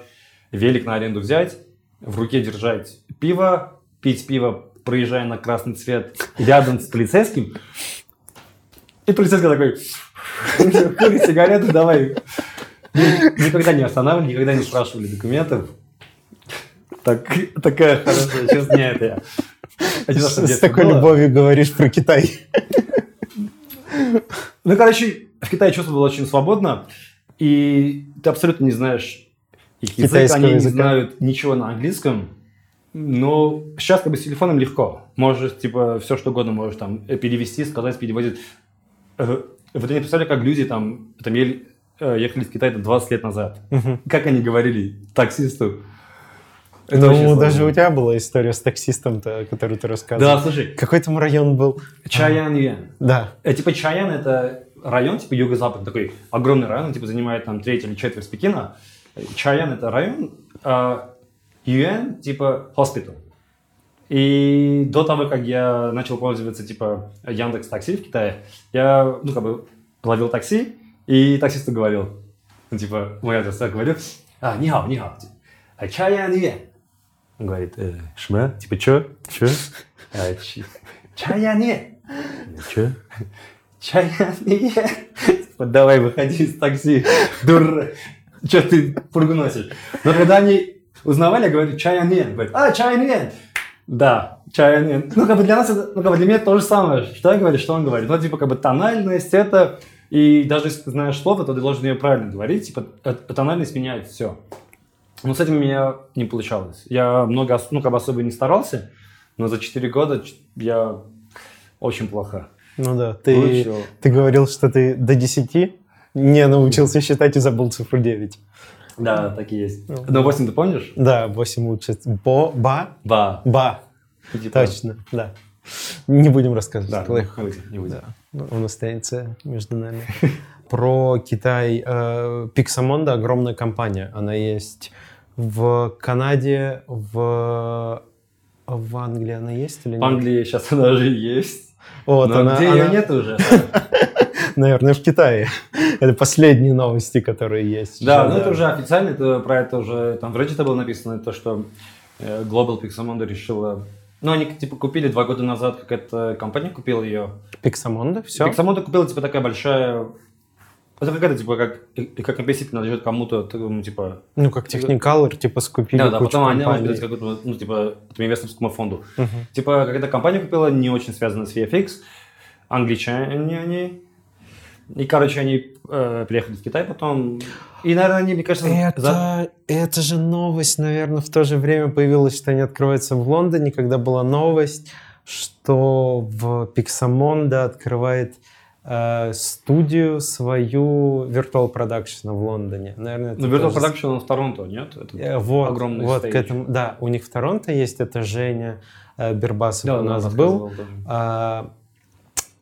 велик на аренду взять, в руке держать пиво, пить пиво, проезжая на красный цвет рядом с полицейским, и полицейский такой, кури сигарету, давай. Никогда не останавливали, никогда не спрашивали документов. Так, такая хорошая, честно, нет, я с такой было. любовью говоришь про Китай. Ну, короче, в Китае чувствовал очень свободно, и ты абсолютно не знаешь их язык, они не знают ничего на английском, но сейчас как бы с телефоном легко. Можешь, типа, все что угодно можешь там перевести, сказать, переводить. Э, Вот я не представляю, как люди там, там ели- э, ехали в Китай там, 20 лет назад. Как они говорили таксисту. Это Ну, сложно. даже у тебя была история с таксистом-то, которую ты рассказывал. Да, слушай, Какой там район был? Чаян Юэн. Да. Э, Типа Чаян это район, типа юго-запад, такой огромный район, он, типа занимает там треть или четверть Пекина. Чаян это район, а Юэн типа hospital. И до того, как я начал пользоваться типа Яндекс Такси в Китае, я, ну, как бы ловил такси, и таксисту говорил, ну, типа, мой адрес так говорил, а, не хау, не хау, а Чаян Юэн. Он говорит, э, шма, типа, чё, чё? А, ч- Чаян Юэн. Чё? Чаяния. Типа, давай, выходи из такси, дура. Че ты пургу носишь? Но когда они узнавали, я говорю, чаяния. Говорит, а, чаяния. Да, чаяния. Ну, как бы для нас, это, ну, как бы для меня это то же самое. Что я говорю, что он говорит. Ну, типа, как бы тональность это... И даже если ты знаешь слово, то ты должен ее правильно говорить. Типа, э, тональность меняет все. Но с этим у меня не получалось. Я много, ну, как бы особо не старался, но за 4 года я очень плохо. Ну да, ты, выучил. ты говорил, что ты до 10 не научился считать и забыл цифру 9. Да, так и есть. Ну, Но 8 ты помнишь? Да, 8 лучше. Бо, ба, Ба. ба. Типа- Точно, да. Не будем рассказывать. Да, не будем, не будем. Да, ну, он останется между нами. *laughs* Про Китай. Э, Pixamondo огромная компания. Она есть в Канаде, в, в Англии она есть или В нет? Англии сейчас она уже есть. Вот но она, где она, ее нет уже? *laughs* наверное, в Китае. Это последние новости, которые есть. Да, ну это уже официально, это, про это уже там в Reddit было написано, то, что э, Global Pixamondo решила... Ну, они типа купили два года назад, какая-то компания купила ее. Pixamondo, все. Pixamondo купила типа такая большая... Это какая-то типа как, как компенсит принадлежит кому-то, ну, типа... Ну, как Technicolor, типа, скупили Да, да, потом они может быть, какую-то, ну, типа, инвесторскому фонду. Мгм. Типа, какая-то компания купила, не очень связанная с VFX, англичане они. И, короче, они э, приехали в Китай потом. И, наверное, они, мне кажется, Это, за- это же новость, наверное, в то же время появилась, что они открываются в Лондоне, когда была новость, что в Pixamondo открывает студию свою Virtual Production в Лондоне. Наверное, это Ну, Virtual тоже- Production он в Торонто, нет? Это- Э, Вот, огромный вот стейдж. к этому, да, у них в Торонто есть, это Женя э, Бербасов Да, у нас был. А,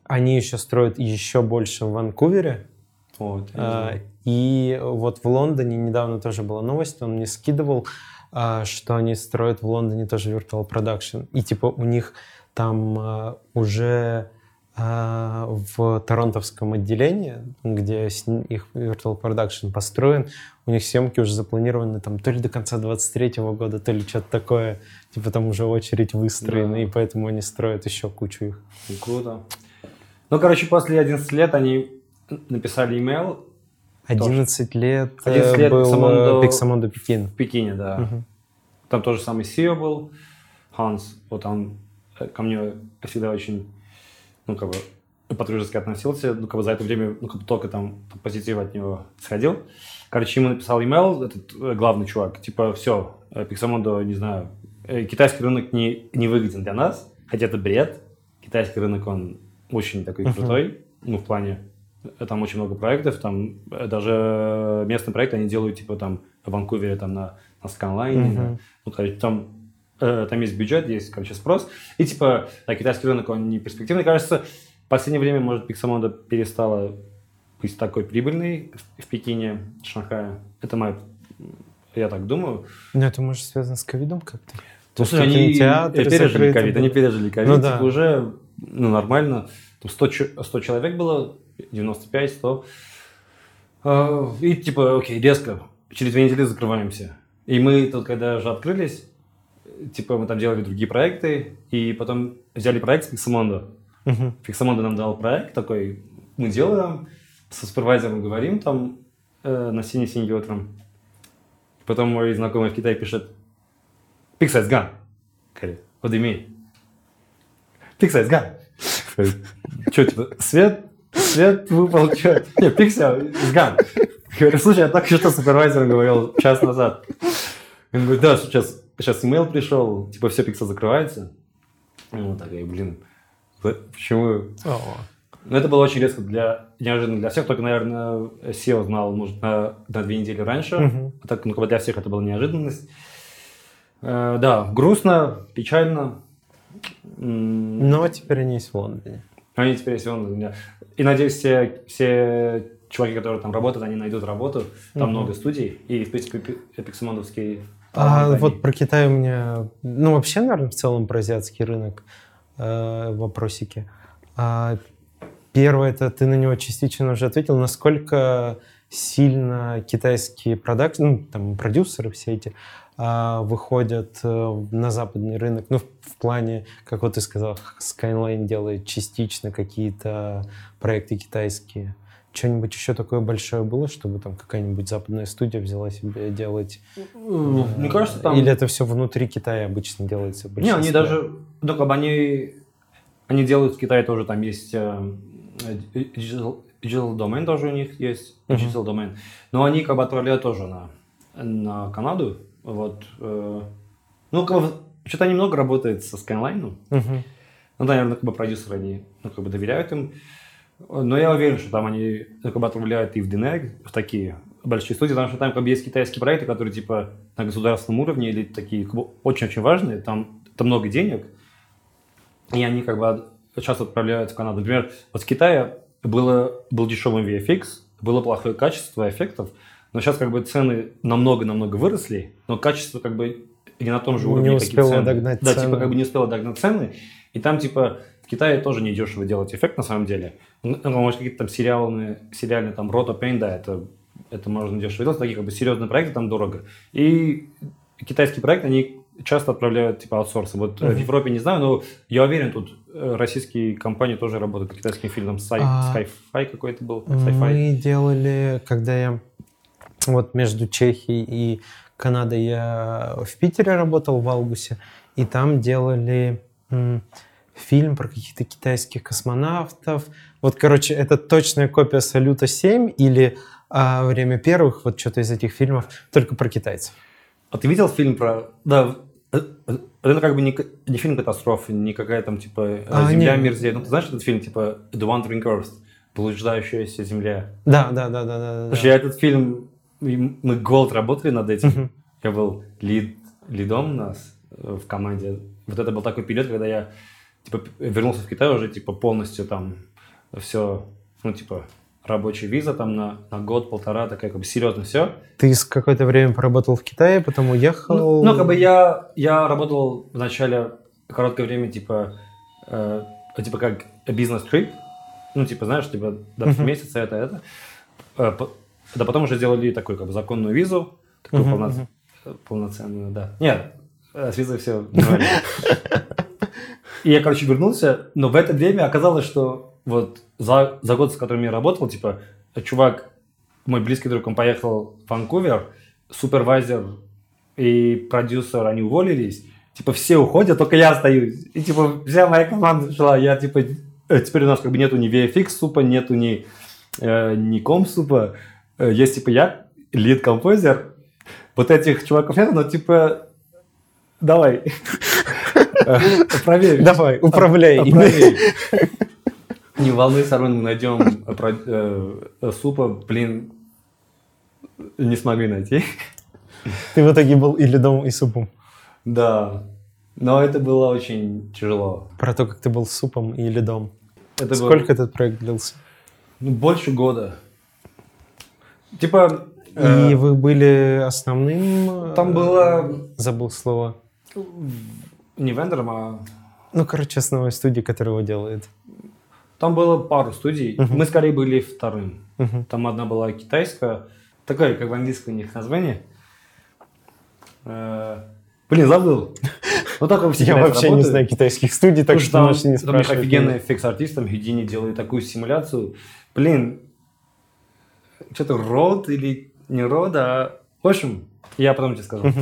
они еще строят еще больше в Ванкувере. Вот, А. И вот в Лондоне недавно тоже была новость, он мне скидывал, а, что они строят в Лондоне тоже Virtual Production. И типа у них там а, уже в торонтовском отделении, где их Virtual Production построен, у них съемки уже запланированы там то ли до конца 23 года, то ли что-то такое. Типа там уже очередь выстроена, Да. и поэтому они строят еще кучу их. Круто. Ну, короче, после 11 лет они написали имейл 11 лет, 11 э, лет был э, Pixamondo Пекин. в Пекине, да. Мгм. Там тоже самый CEO был, Ханс. Вот он э, ко мне всегда очень, ну, как бы, по-дружески относился. Ну, как бы за это время, ну, как бы только там позитив от него сходил. Короче, ему написал имейл, этот э, главный чувак, типа, все, Pixamondo, не знаю, э, китайский рынок не, не выгоден для нас, хотя это бред. Китайский рынок, он очень такой Мгм. крутой, ну, в плане, э, там очень много проектов, там э, даже местные проекты они делают, типа, там, в Ванкувере, там, на, на Скайлайне, Мгм. на- ну, короче, там, э, там есть бюджет, есть, короче, спрос. И, типа, да, китайский рынок, он не перспективный. Кажется, в последнее время, может, Pixamondo перестала быть такой прибыльной в, Пекине, Шанхае. Это моя, я так думаю. Ну, это может связано с ковидом как-то? То, Слушай, что они пережили ковид, они пережили ковид, Ну типа, да. уже ну, нормально. Там 100, чё- 100 человек было, 95, 100. А, И типа, окей, резко, через две недели закрываемся. И мы тут, когда уже открылись, типа мы там делали другие проекты, и потом взяли проект с Pixamondo. Мгм. Pixamondo нам дал проект такой, мы делаем, со супервайзером говорим там э, на синий-синий утром. Потом мой знакомый в Китае пишет, Pixar is gone. Говорит, what do you mean? Pixar is gone. Что, типа, свет? свет выпал, что? Не, пиксель, сган. Говорю, слушай, я так что супервайзеру говорил час назад. Он говорит, да, сейчас, сейчас имейл пришел, типа все пиксель закрывается. Ну, так, я, блин, почему? Но это было очень резко для неожиданно для всех, только, наверное, SEO знал, может, на, на две недели раньше. А так, ну, как бы для всех это была неожиданность. Э, да, грустно, печально. Но теперь они есть в Лондоне. Они теперь есть в Лондоне, да. И надеюсь, все, все чуваки, которые там работают, они найдут работу. Там uh-huh. много студий. И, в принципе, эпиксимондовский а вот про Китай у меня, ну вообще, наверное, в целом про азиатский рынок э, вопросики. А, первое, это ты на него частично уже ответил, насколько сильно китайские продакты, ну там продюсеры все эти а, выходят э, на западный рынок, ну в, в плане, как вот ты сказал, Skyline делает частично какие-то проекты китайские что-нибудь еще такое большое было, чтобы там какая-нибудь западная студия взяла себе делать? Ну, мне кажется, там... Или это все внутри Китая обычно делается? Не, они даже, ну, как бы они, они делают в Китае тоже, там есть э, digital, digital domain тоже у них есть, digital uh-huh. domain, но они как бы отправляют тоже на, на Канаду, вот. Э, ну, как бы, что-то немного работает со Skyline, uh-huh. ну, наверное, как бы продюсеры, они, ну, как бы доверяют им, но я уверен, что там они как бы отправляют и в ДНР, в такие большие студии, потому что там как бы есть китайские проекты, которые типа на государственном уровне или такие очень-очень важные, там это много денег, и они как бы часто отправляют в Канаду. Например, вот в Китае было, был дешевый VFX, было плохое качество эффектов, но сейчас как бы цены намного-намного выросли, но качество как бы не на том же уровне, не успела цены. догнать да, типа, цены. типа как бы не успела догнать цены, и там типа в Китае тоже не дешево делать эффект на самом деле. Ну, может, какие-то там сериальные, сериальные там Рота Пейн, да, это, это можно дешево делать. Такие как бы серьезные проекты там дорого. И китайские проекты, они часто отправляют типа аутсорсы. Вот uh-huh. в Европе не знаю, но я уверен, тут э, российские компании тоже работают по китайским фильмам. Sci- а, Sci-Fi какой-то был. Sci-Fi. Мы делали, когда я вот между Чехией и Канадой я в Питере работал в Алгусе, и там делали фильм про каких-то китайских космонавтов. Вот, короче, это точная копия «Салюта 7» или а, «Время первых», вот что-то из этих фильмов, только про китайцев. А ты видел фильм про... Да, э, э, это как бы не, не фильм катастрофы, не какая там, типа, а, «Земля нет. мерзеет». Ну, ты знаешь этот фильм, типа, «The Wandering Earth», «Блуждающаяся земля». Да, да, да, да. да, Слушай, да. я этот фильм... Мы год работали над этим. Uh-huh. Я был лид, лидом у нас э, в команде. Вот это был такой период, когда я типа, вернулся в Китай уже, типа, полностью там все, ну, типа, рабочая виза там на, на год-полтора, такая как бы серьезно все. Ты с какое-то время поработал в Китае, потом уехал? Ну, ну как бы я, я работал вначале короткое время, типа, э, типа как бизнес-трип, ну, типа, знаешь, типа, до uh-huh. месяца это, это. Э, по, да потом уже сделали такую, как бы, законную визу, такую uh-huh, полноц... uh-huh. полноценную, да. Нет, с визой все *laughs* И я, короче, вернулся, но в это время оказалось, что вот за, за год, с которым я работал, типа, чувак, мой близкий друг, он поехал в Ванкувер, супервайзер и продюсер, они уволились, типа, все уходят, только я остаюсь. И, типа, вся моя команда ушла, я, типа, э, теперь у нас как бы нету ни VFX sup а, нету ни, э, ни comp sup а, э, есть, типа, я, lead-composer, вот этих чуваков нет, но, типа, давай. *laughs* Проверь. Давай, управляй. Не волнуйся, Армен, мы найдем э, э, sup а, блин, не смогли найти. Ты в итоге был и lead ом, и sup ом. Да, но это было очень тяжело. Про то, как ты был супом и ледом. Это Сколько был... этот проект длился? Ну, больше года. Типа... И э... вы были основным... Там было... Забыл слово. Не вендором, а... Ну, короче, основной студии, которая его делает. Там было пару студий. Uh-huh. Мы скорее были вторым. Uh-huh. Там одна была китайская. Такая, как в английском у них название. Э, блин, забыл. *laughs* Ну, только все Я вообще не знаю китайских студий, так что можете не спрашивать. Там офигенный фикс-артист, там Houdini делает такую симуляцию. Блин, что-то род или не род, а... В общем, я потом тебе скажу.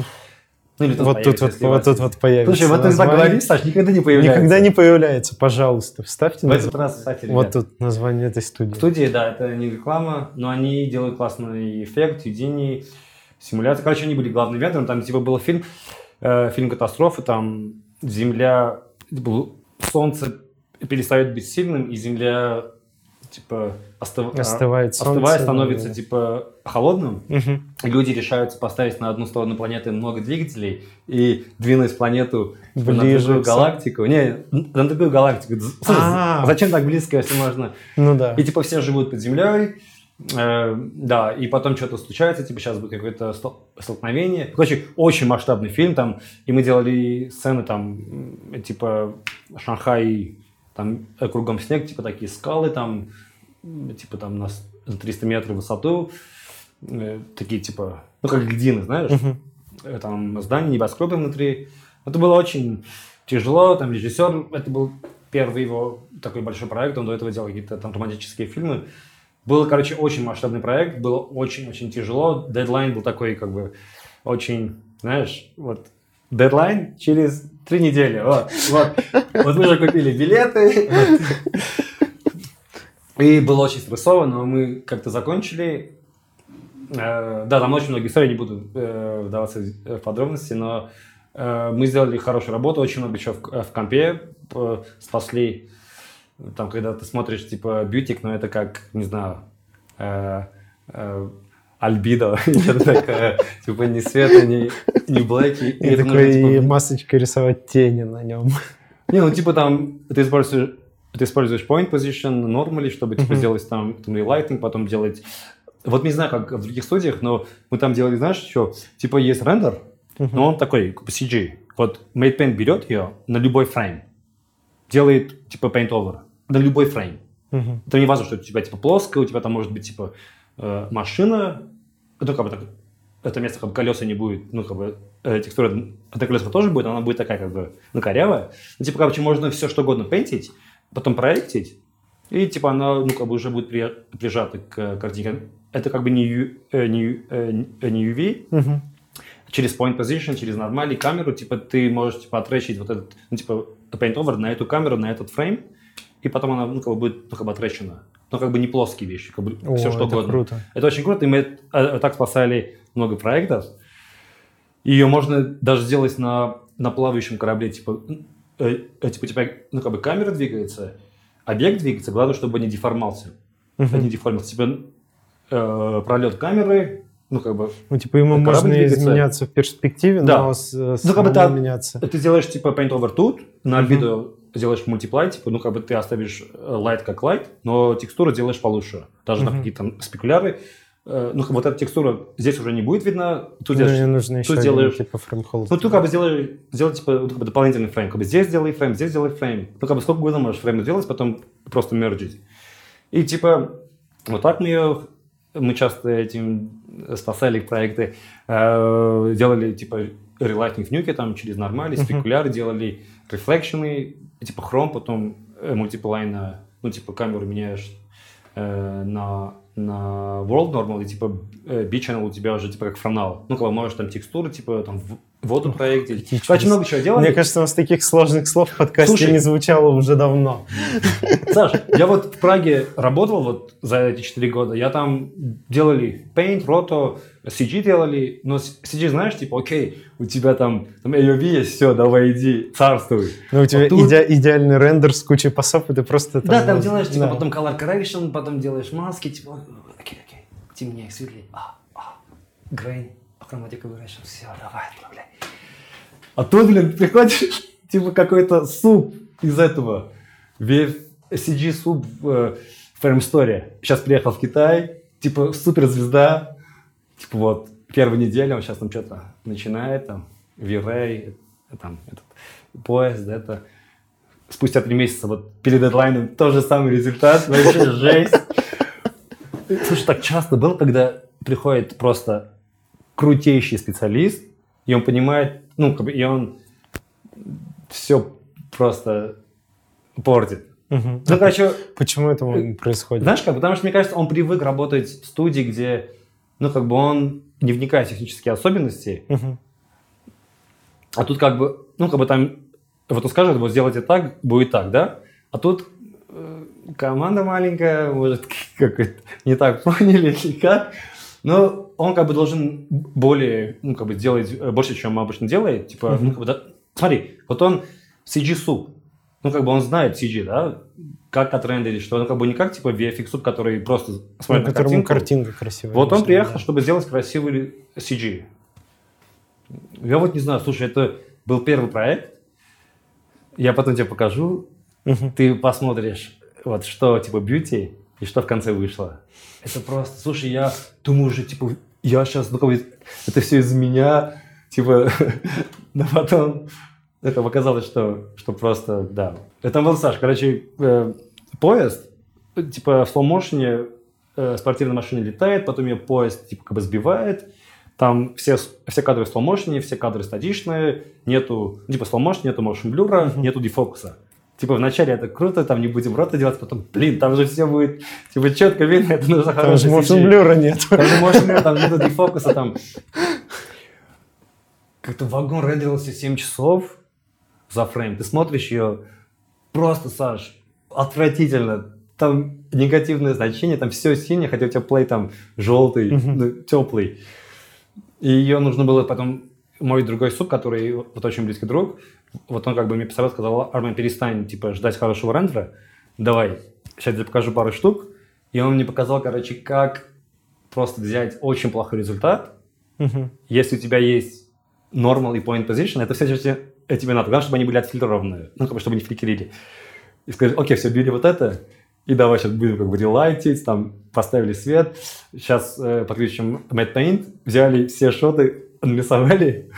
Ну, или тут вот тут вот, вот тут вот появится. Слушай, вот ты так название. говоришь, Саш, никогда не появляется. Никогда не появляется, пожалуйста. Вставьте этот раз, кстати, Вот тут название этой студии. Студии, да, это не реклама, но они делают классный эффект, Houdini, симуляция. Короче, они были главным вендором. Там типа был фильм, э, фильм катастрофы, там Земля, типа, Солнце перестает быть сильным, и Земля типа остыв- а, Остывает солнце. остывая, становится да. типа холодным. И Люди решаются поставить на одну сторону планеты много двигателей и двинуть планету типа, на Ближе другую к Солнцу. галактику. Не, на другую галактику. Слушай, А. Зачем так близко, если можно Ну да. и типа все живут под землей, э, да, и потом что-то случается, типа сейчас будет какое-то стол- столкновение. Короче, очень масштабный фильм там, и мы делали сцены там, типа Шанхай, там кругом снег, типа такие скалы там, типа там на с- на 300 метров в высоту, э, такие типа, ну как льдины, знаешь. Э, там здания, небоскребы внутри. Это было очень тяжело, там режиссер, это был первый его такой большой проект, он до этого делал какие-то там романтические фильмы. Был, короче, очень масштабный проект, было очень-очень тяжело. Дедлайн был такой, как бы, очень, знаешь, вот, дедлайн через три недели. Вот, вот, вот мы же купили билеты. *laughs* И было очень стрессово, но мы как-то закончили. Э, Да, там очень много историй, не буду э, вдаваться в подробности, но э, мы сделали хорошую работу, очень много чего в, компе спасли. Там, когда ты смотришь, типа, бьютик, но это как, не знаю, альбидо. *laughs* Типа, ни света, ни, ни блэки. И нужно, такой типа, и масочкой рисовать тени на нем. не, ну типа там ты используешь, ты используешь point position normally, чтобы типа Мгм. сделать там, там relighting, потом делать... Вот не знаю, как в других студиях, но мы там делали, знаешь, что? Типа есть рендер, но он такой, как CG. Вот MatePaint берет ее на любой фрейм, делает типа paint over на любой фрейм. Мгм. Это не важно, что у тебя типа плоское, у тебя там может быть типа э, машина, ну как бы так, это место как бы колеса не будет, ну как бы э, текстура это колеса тоже будет, она будет такая как бы ну корявая. Ну типа короче можно все что угодно пейнтить, потом проектить и типа она ну как бы уже будет при- прижата к картинке. Это как бы не, ю- э, не, ю- э, не UV, Мгм. через point position, через нормальный камеру, типа ты можешь типа отречить вот этот, ну типа paint over на эту камеру, на этот фрейм, и потом она ну, как бы будет ну, как бы отречена. Но как бы не плоские вещи, как бы О, все что это угодно. круто. Это очень круто, и мы э, так спасали много проектов. Ее можно даже сделать на, на плавающем корабле, типа, э, э, типа у тебя ну, как бы камера двигается, объект двигается, главное, чтобы не деформался. Мгм. Не деформился. Типа э, пролет камеры, ну как бы Ну, типа, ему можно двигается. изменяться в перспективе, Да. но с, с Ну, как бы так. меняться. Ты делаешь типа paint over тут, на альбидо делаешь multiply, типа, ну, как бы ты оставишь э, light как light, но текстуру делаешь получше. Даже на Мгм. какие-то specular ы. Э, Ну, вот эта текстура здесь уже не будет видна. Тут Ну, делаешь- нужно еще тут один, делаешь- типа frame hold. ну, ты как бы сделай, сделай типа, как бы дополнительный frame. Как бы здесь сделай frame, здесь сделай frame. Ну, как бы сколько угодно можешь frame сделать, потом просто мерджить. И типа, вот так мы ее, мы часто этим спасали проекты, э, делали типа релайтинг в нюке там через нормали, Мгм. спекуляры, делали рефлекшены, типа хром, потом э, мультиплай на, ну, типа камеру меняешь э, на, на World Normal, и типа э, B-channel у тебя уже типа как фронал. Ну, когда можешь там текстуры, типа там воду Короче, чудеса. много чего делали. Мне кажется, у нас таких сложных слов в подкасте Слушай. не звучало уже давно. Саш, я вот в Праге работал вот за эти 4 года. Я там делали Paint, Roto, CG делали. Но CG, знаешь, типа, окей, у тебя там, там AOV есть, все, давай иди, царствуй. Ну, у тебя Вот тут- иде- идеальный рендер с кучей пасов, и ты просто там... Да, там делаешь, типа, да. потом color correction, потом делаешь маски, типа, окей, окей, темнее, светлее, а, а, grain, chromatic aberration, все, давай, отправляй. А тут, блин, приходишь, *laughs* типа, какой-то суп из этого, CG суп в э, Frame Story. Сейчас приехал в Китай, типа, суперзвезда, типа, вот, первая неделя, он сейчас там что-то начинает, там, V-Ray, э, там, этот, поезд, это, спустя три месяца, вот перед дедлайном, тот же самый результат, *laughs* вообще жесть. Слушай, так часто было, когда приходит просто крутейший специалист, и он понимает, ну, как бы, и он все просто портит. Мгм. Ну, короче, Почему это происходит? знаешь как, потому что, мне кажется, он привык работать в студии, где, ну, как бы он не вникает в технические особенности. А тут как бы, ну, как бы там, вот он скажет, вот сделайте так, будет так, да? А тут э, команда маленькая, может, *laughs* как не так поняли или как. Но он как бы должен более, ну, как бы делать э, больше, чем обычно делает. Типа, ну, как бы, да, смотри, вот он CG суп, ну, как бы он знает CG, да, как отрендерить, что он как бы не как, типа, VFX который просто смотрит ну, на картинку. картинка красивая. Вот он приехал, да. чтобы сделать красивый CG. Я вот не знаю, слушай, это был первый проект, я потом тебе покажу, ты посмотришь, вот что, типа, бьюти, и что в конце вышло. Это просто, слушай, я думаю уже, типа, я сейчас, ну, как бы, это все из меня, типа, *laughs* но потом это показалось, что, что просто, да. Это был Саш, короче, э, поезд, типа, в слоу-моушене э, спортивная машина летает, потом ее поезд, типа, как бы сбивает, там все, все кадры в слоу-моушене, все кадры статичные, нету, типа, слоу-моушен, нету моушен блюра, mm-hmm. нету дефокуса. Типа вначале это круто, там не будем рота делать, потом, блин, там же все будет, типа, четко видно, это нужно Там же motion блюра нет. Там же motion блюра, там нету дефокуса, там... Как-то вагон рендерился 7 часов за фрейм. Ты смотришь ее, просто, Саш, отвратительно. Там негативное значение, там все синее, хотя у тебя плей там желтый, ну, теплый. И ее нужно было потом мой другой суп, который вот очень близкий друг, вот он как бы мне писал, сказал, Армен, перестань, типа, ждать хорошего рендера, давай, сейчас я тебе покажу пару штук. И он мне показал, короче, как просто взять очень плохой результат. Если у тебя есть normal и point position, это все, тебе надо. Главное, чтобы они были отфильтрованные, ну, как бы, чтобы не фликерили. И сказать, окей, все, били вот это, и давай сейчас будем как бы релайтить, там поставили свет, сейчас э, подключим Matte Paint, взяли все шоты, нарисовали,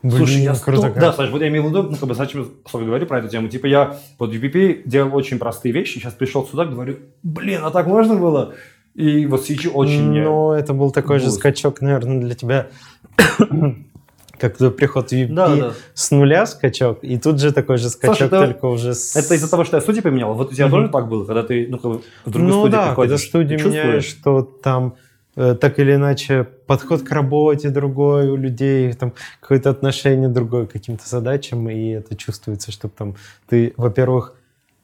Блин, Слушай, я круто. Да, Саш, вот я имел в виду, ну, как бы, зачем я говорю про эту тему. Типа, я в UPP делал очень простые вещи, сейчас пришел сюда, говорю, блин, а так можно было? И вот сейчас очень... Ну, это был такой же скачок, наверное, для тебя, как приход UPP да, да. с нуля скачок, и тут же такой же скачок, Слушай, только уже с... Это из-за того, что я студию поменял? Вот у тебя mm-hmm. тоже так было, когда ты ну, в другую ну, студию да, приходишь? когда студию меняешь, что там Э, так или иначе подход к работе другой у людей, там какое-то отношение другое к каким-то задачам, и это чувствуется, что там ты, во-первых,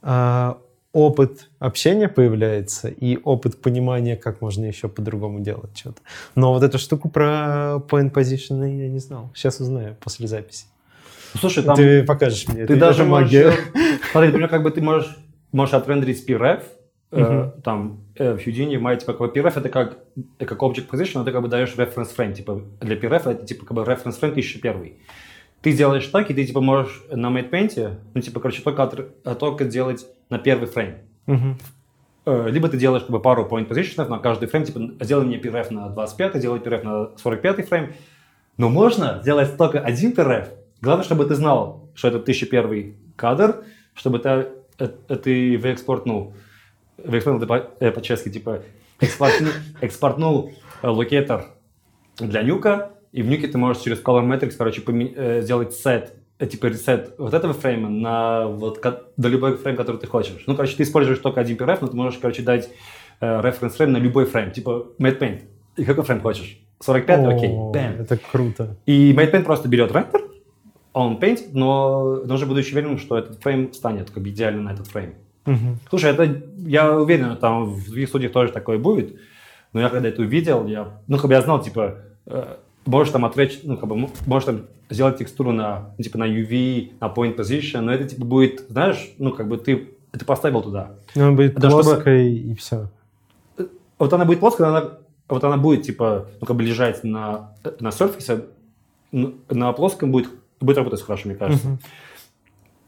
а, опыт общения появляется и опыт понимания, как можно еще по-другому делать что-то. Но вот эту штуку про point position я не знал. Сейчас узнаю после записи. Слушай, там... Ты покажешь мне. Ты даже магия. Смотри, например, как бы ты можешь, можешь отрендерить PRF, Uh-huh. Э, там э, в Houdini мать типа как PRF это как, как object position, но ты как бы даешь reference frame, типа для PRF это типа как бы reference frame 1001. Ты делаешь так, и ты типа можешь на MatePaint, ну типа, короче, только, от, только делать на первый фрейм. Uh-huh. Либо ты делаешь как бы пару point position на каждый фрейм, типа сделай мне PRF на 25, делай PRF на 45 фрейм. Но можно сделать только один PRF. Главное, чтобы ты знал, что это 1001 кадр, чтобы ты, это, ты выэкспортнул выэкспортнул по-чешски, типа экспортнул, экспортнул locator для Nuke а, и в Nuke ты можешь через Color Matrix, короче, сделать сет, типа reset вот этого frame а на вот до любой frame, который ты хочешь. Ну, короче, ты используешь только один PRF, но ты можешь, короче, дать reference frame на любой frame, типа matte paint. И какой frame хочешь? 45, О, окей, бэм. Это круто. И matte paint просто берет рендер, он paint, но должен будучи уверенным, что этот фрейм станет как бы идеально на этот фрейм. Угу. Слушай, это я уверен, там в других студиях тоже такое будет. Но я когда это увидел, я, ну, как бы я знал, типа, э, можешь там отвлечь, ну, как бы, можешь там сделать текстуру на, ну, типа, на UV, на point position, но это, типа, будет, знаешь, ну, как бы ты это поставил туда. Ну, она будет это, плоской чтобы, и все. Вот она будет плоская, она, вот она будет, типа, ну, как бы лежать на, на surface, на плоском будет, будет работать хорошо, мне кажется. Uh-huh.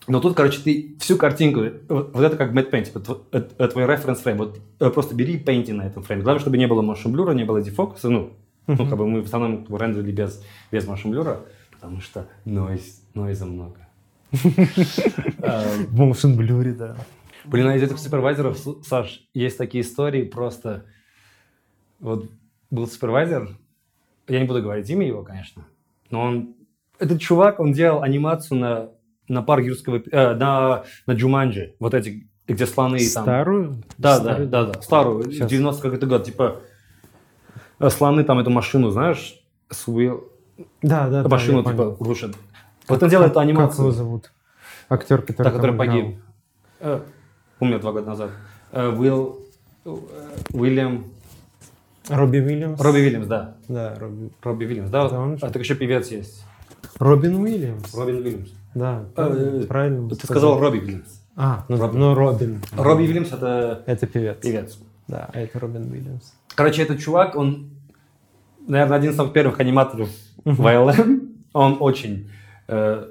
Но тут, короче, ты всю картинку, вот, вот это как Matte Paint, вот, это, твой референс фрейм, вот э, просто бери пейнти на этом фрейме. Главное, чтобы не было motion blur, не было дефокуса, ну, uh-huh. ну, как бы мы в основном рендерили без, без motion blur, потому что нойз, нойза много. В *laughs* motion blur, да. Блин, а из этих супервайзеров, Саш, есть такие истории просто... Вот был супервайзер, я не буду говорить имя его, конечно, но он... Этот чувак, он делал анимацию на на парк юрского... Э, на, на Джуманджи, вот эти, где слоны там... Старую? Да, Старую? да, да, да, старую, Сейчас. 90 какой-то год, типа слоны там эту машину, знаешь, с Will... Да, да, Машину, да, типа, рушат. Вот он делает эту Как его анимацию. зовут? Актер, который, Да, который погиб. Э, Умер два года назад. Э, Уилл... э, Уильям... Робби Уильямс? Робби Уильямс, да. Да, Робби. Робби Уильямс, да. Это он? А так еще певец есть. Робин Уильямс. Робин Уильямс. Да, Э, правильно. Ты сказал Робби Уильямс. А, ну, ну Робин. Робби Уильямс это Это певец. певец. Да, а это Робин Уильямс. Короче, этот чувак, он, наверное, один из самых первых аниматоров в ILM. Он очень э,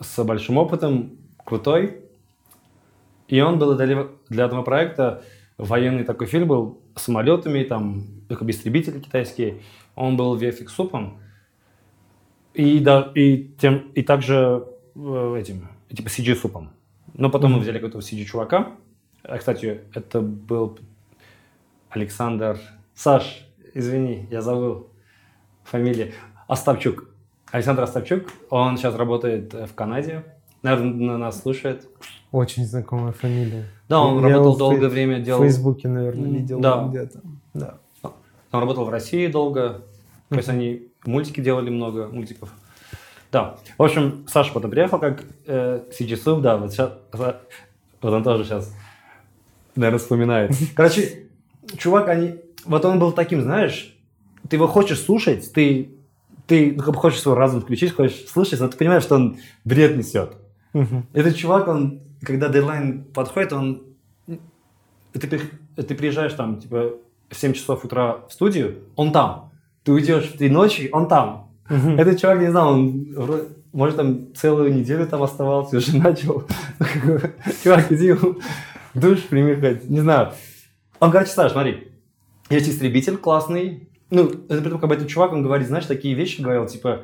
с большим опытом, крутой. И он был для, для этого проекта, военный такой фильм был, с самолетами, там, как бы истребители китайские. Он был VFX-супом. И, да, и, тем, и также э, этим, типа CG-супом. Но потом мы взяли какого-то CG-чувака. А, кстати, это был Александр... Саш, извини, я забыл фамилию. Остапчук. Александр Остапчук. Он сейчас работает в Канаде. Наверное, нас слушает. Очень знакомая фамилия. Да, он Я работал в долгое Фей- время, В делал... Фейсбуке, наверное, видел да. где-то. Да. Он работал в России долго. То есть они мультики делали много, мультиков. Да. В общем, Саша потом приехал как э, CG да, вот сейчас... Вот он тоже сейчас, наверное, вспоминает. *laughs* Короче, чувак, они... Вот он был таким, знаешь, ты его хочешь слушать, ты, ты ну, как бы хочешь свой разум включить, хочешь слушать, но ты понимаешь, что он бред несет. Мгм. Этот чувак, он, когда дедлайн подходит, он... Ты, ты приезжаешь там, типа, в 7 часов утра в студию, он там. Ты уйдешь в 3 ночи, он там. Мгм. Этот чувак, не знаю, он, может, там целую неделю там оставался, уже *laughs* начал. Чувак, иди душ, прими хоть, не знаю. Он, короче, Саш, смотри, есть истребитель классный. Ну, это при том, как бы этот чувак, он говорит, знаешь, такие вещи говорил, типа,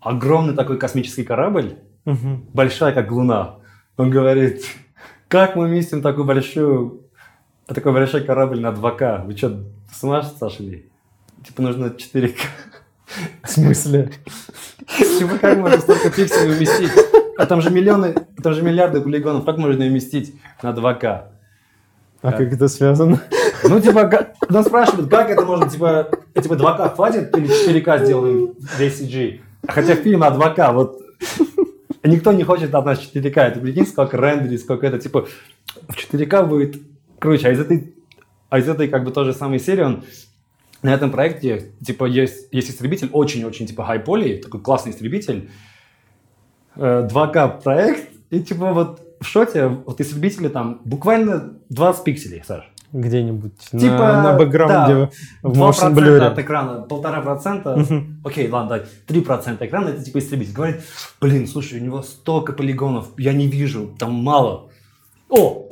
огромный такой космический корабль, Мгм. большая, как Луна. Он говорит, как мы вместим такую большую, такой большой корабль на 2К? Вы что, с ума сошли? Типа нужно 4К. В смысле? Типа как можно столько пикселей уместить? А там же миллионы, там же миллиарды полигонов. Как можно уместить на 2К? А как это связано? Ну, типа, как- нас спрашивают, как это можно, типа, э, типа 2К хватит или 4К сделаем весь CG? Хотя фильм на 2К, вот никто не хочет от нас 4К. Это прикинь, сколько рендерить, сколько это, типа, в 4К будет круче. А из этой, а из этой как бы той же самой серии он на этом проекте, типа, есть, есть истребитель, очень-очень, типа, high-poly, такой классный истребитель, э, 2К проект, и, типа, вот в шоте, вот истребители там буквально 20 пикселей, Саш. Где-нибудь Типа, на, на бэкграунде в 2% motion blur. от экрана, полтора процента, окей, ладно, три процента экрана, это типа истребитель. Говорит, блин, слушай, у него столько полигонов, я не вижу, там мало. О,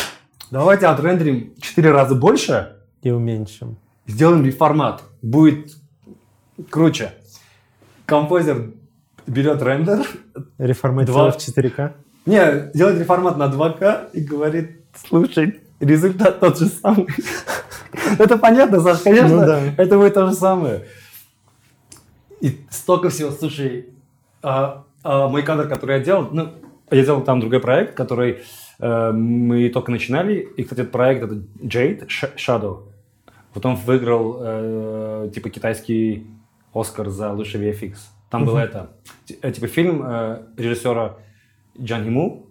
давайте отрендерим в 4 раза больше, И уменьшим. сделаем реформат, будет круче. Композер берет рендер, Реформатировав Два. 4К. Не, делает реформат на 2К и говорит, слушай, результат тот же самый. *laughs* Это понятно, Саш, конечно, Ну да. это будет то же самое. И столько всего, слушай, а, а мой кадр, который я делал, ну, я делал там другой проект, который э, мы только начинали, и, кстати, этот проект, это Jade Sh- Shadow. Вот он выиграл, э, типа, китайский Оскар за лучший VFX. Там было это, э, типа, фильм э, режиссера Джан Химу,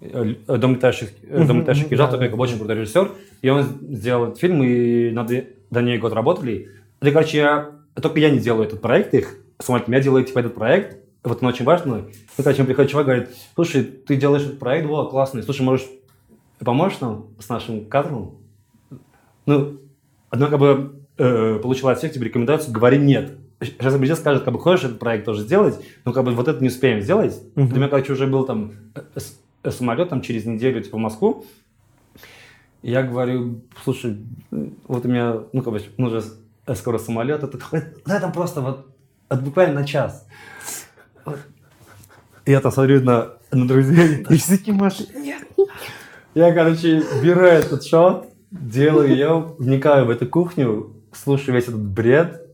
э, «Дом летающих, э, «Дом летающих мгм, кижат», да, такой очень крутой режиссер, и он сделал этот фильм, и над, над ней год работали. И, короче, я, только я не делаю этот проект их, самолетом, я делаю, типа, этот проект, вот он очень важный. Ну, короче, приходит чувак, говорит, слушай, ты делаешь этот проект, во, классный, слушай, можешь, поможешь нам с нашим кадром? Ну, одно как бы э, получила от всех тебе рекомендацию, говори нет. Сейчас бюджет скажет, как бы хочешь этот проект тоже сделать, но как бы вот это не успеем сделать. У меня, короче, уже был там э, с- э, самолет там через неделю типа в Москву. Я говорю, слушай, вот у меня, ну как бы, ну уже скоро самолет, это, да, там *laughs* просто вот, вот буквально на час. Вот. Я там смотрю на, на друзей, И все такие Маши. я, короче, беру этот шот, делаю ее, вникаю в эту кухню, слушаю весь этот бред.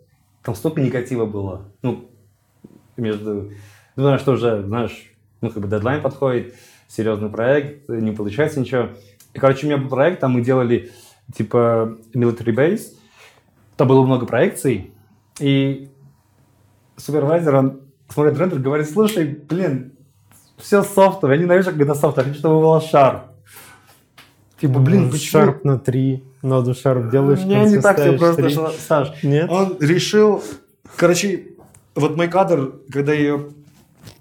Там столько негатива было. Ну, между... Думаю, что уже, знаешь, ну, как бы дедлайн подходит, серьезный проект, не получается ничего. И, короче, у меня был проект, там мы делали, типа, military base. Там было много проекций. И супервайзер, он смотрит рендер, говорит, слушай, блин, все софтовое. Я ненавижу, когда софтовое. Я хочу, чтобы было шарп. Типа, блин, почему? Шарп на 3, ноду шарп делаешь, Не, не так все просто, три. что- Саш. Нет? Он решил, короче, вот мой кадр, когда я ее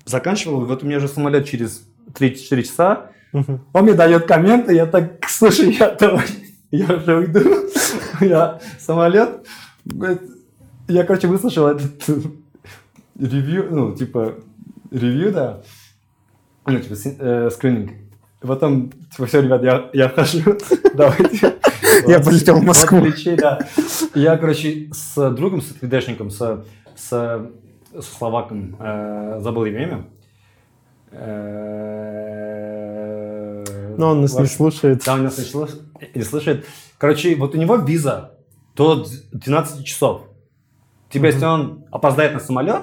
заканчивал, вот у меня же самолет через 3-4 часа, Мгм. он мне дает комменты, я так, слушай, я, давай, я уже уйду, *laughs* я самолет, я, короче, выслушал этот ревью, ну, типа, ревью, да, ну, типа, э, скрининг. И Потом, типа, все, ребят, я, я вхожу, *laughs* давайте. *laughs* Я полетел в Москву. Ключи, да. Я, короче, с другом, с 3D-шником, с, с, с словаком, э, забыл его имя. Э, Но он нас не слушает. да, он нас не не слышит. Короче, вот у него виза до 12 часов. Типа, если он опоздает на самолет,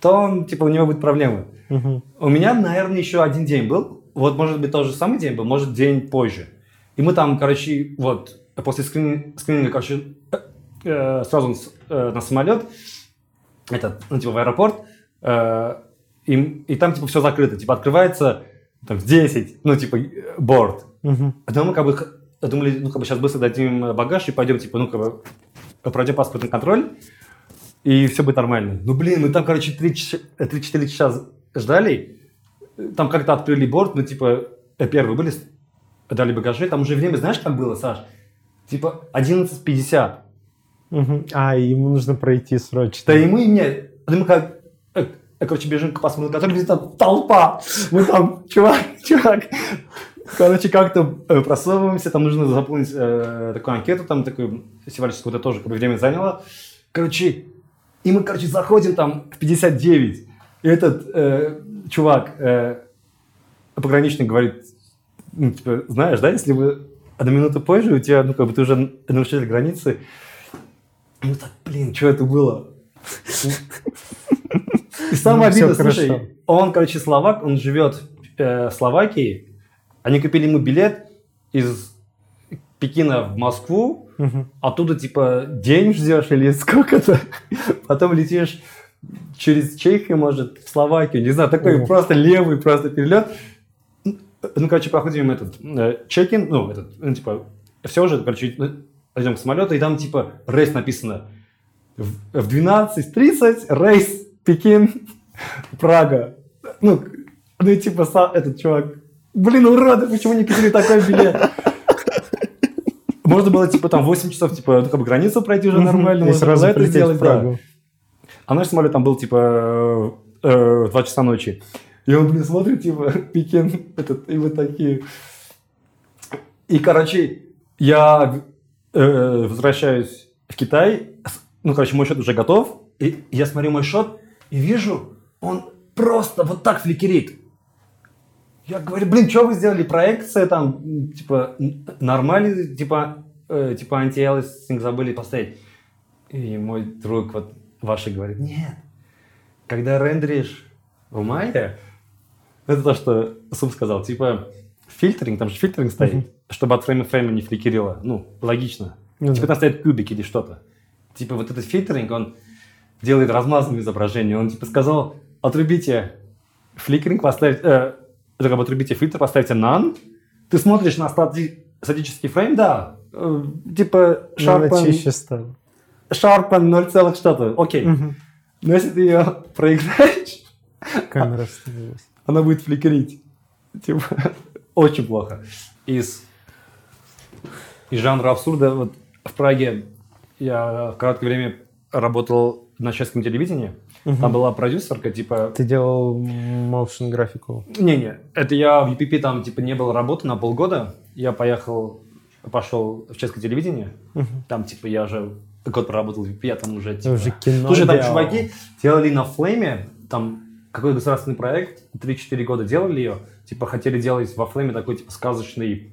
то он, типа, у него будет проблемы. Мгм. У меня, наверное, еще один день был. Вот, может быть, тот же самый день был, может, день позже. И мы там, короче, вот, после скрин- скрининга, короче, э, э, сразу э, на самолет, этот, ну, типа, в аэропорт, э, и, и там, типа, все закрыто. Типа, открывается там, в 10, ну, типа, э, борт. Мгм. А мы как бы думали, ну, как бы сейчас быстро дадим э, багаж и пойдем, типа, ну, как бы пройдем паспортный контроль, и все будет нормально. Ну, блин, мы там, короче, 3-4 часа ждали, там как-то открыли борт, ну, типа, э, первые были, дали багажи, там уже время, знаешь, как было, Саш? Типа, 11.50. Мгм. А, ему нужно пройти срочно. Да и мы не... да мы как... э, э, Короче, бежим к паспортному контролю, где там толпа. Мы там, чувак, чувак. Короче, как-то просовываемся, там нужно заполнить э, такую анкету, там такую символическую, это тоже как бы время заняло. Короче, и мы, короче, заходим там в 59. И этот э, чувак, э, пограничник, говорит, ну, типа, знаешь, да, если бы одну минуту позже у тебя, ну, как бы ты уже нарушитель границы, ну так, блин, что это было? И самое Ну, обидное, хорошо. слушай, он, короче, словак, он живет э, в Словакии, они купили ему билет из Пекина в Москву, оттуда, типа, день ждешь или сколько-то, *laughs* потом летишь через Чехию, может, в Словакию, не знаю, такой О. просто левый просто перелет. Ну, короче, проходим этот э, чекин, ну, этот, ну, типа, все уже, короче, ну, идем к самолету, и там, типа, рейс написано в, в 12.30 рейс Пекин, *laughs* Прага. Ну, ну, и типа, са- этот чувак, блин, уроды, почему не купили такой билет? *laughs* Можно было, типа, там 8 часов, типа, ну, как бы границу пройти уже нормально, можно сразу это сделать, да. А наш самолет там был, типа, э, в 2 часа ночи. И он, блин, смотрит, типа, *laughs* Пекин, этот, и мы такие. И, короче, я э, возвращаюсь в Китай, ну, короче, мой счет уже готов, и я смотрю мой счет и вижу, он просто вот так фликерит. Я говорю, блин, что вы сделали? Проекция там, типа, н- нормальный, типа, э, типа анти-элистинг забыли поставить. И мой друг вот ваши говорит, нет, когда рендеришь в мае, это то, что Суп сказал, типа, фильтринг, там же фильтринг стоит, Мгм. чтобы от фрейма фрейма не фликерило. Ну, логично. Ну типа там стоит кубик или что-то. Типа вот этот фильтринг, он делает размазанное изображение. Он типа сказал, отрубите фликеринг, поставьте, э, как бы отрубите фильтр, поставьте none. Ты смотришь на стати- статический фрейм, да, э, типа sharpen, чище стала. Sharpen 0, целых что-то, окей. Мгм. Но если ты ее проиграешь, Камера остановилась. она будет фликерить. Типа, очень плохо. Из, из жанра абсурда, вот в Праге я в короткое время работал на чешском телевидении. Там Мгм. была продюсерка, типа... Ты делал motion графику. Не-не, это я в UPP там, типа, не было работы на полгода. Я поехал, пошел в чешское телевидение. Мгм. Там, типа, я уже год проработал в UPP, я там уже, типа... уже кино Слушай, там делал. чуваки делали на Флейме, там какой государственный проект, 3-4 года делали ее, типа хотели делать во Флейме такой типа сказочный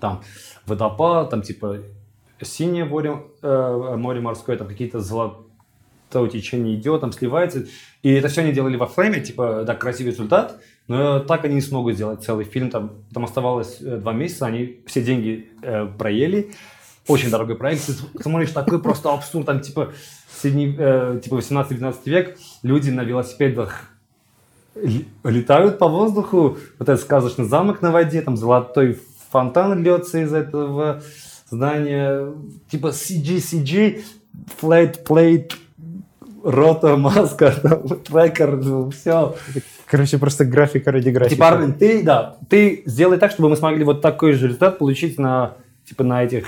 там водопад, там типа синее море, э, море морское, там какие-то золотое течение идет, там сливается. И это все они делали во Флейме, типа, да, красивый результат, но так они не смогут сделать целый фильм. Там, там оставалось э, два месяца, они все деньги э, проели. Очень дорогой проект. Ты смотришь, такой просто абсурд, там типа, средний, э, типа 18-19 век, люди на велосипедах летают по воздуху, вот этот сказочный замок на воде, там золотой фонтан льется из этого здания, типа CG, CG, flat plate, рота, маска, *laughs* трекер, ну, все. Короче, просто графика ради графики. Типа, Армен, ты, да, ты сделай так, чтобы мы смогли вот такой же результат получить на, типа, на этих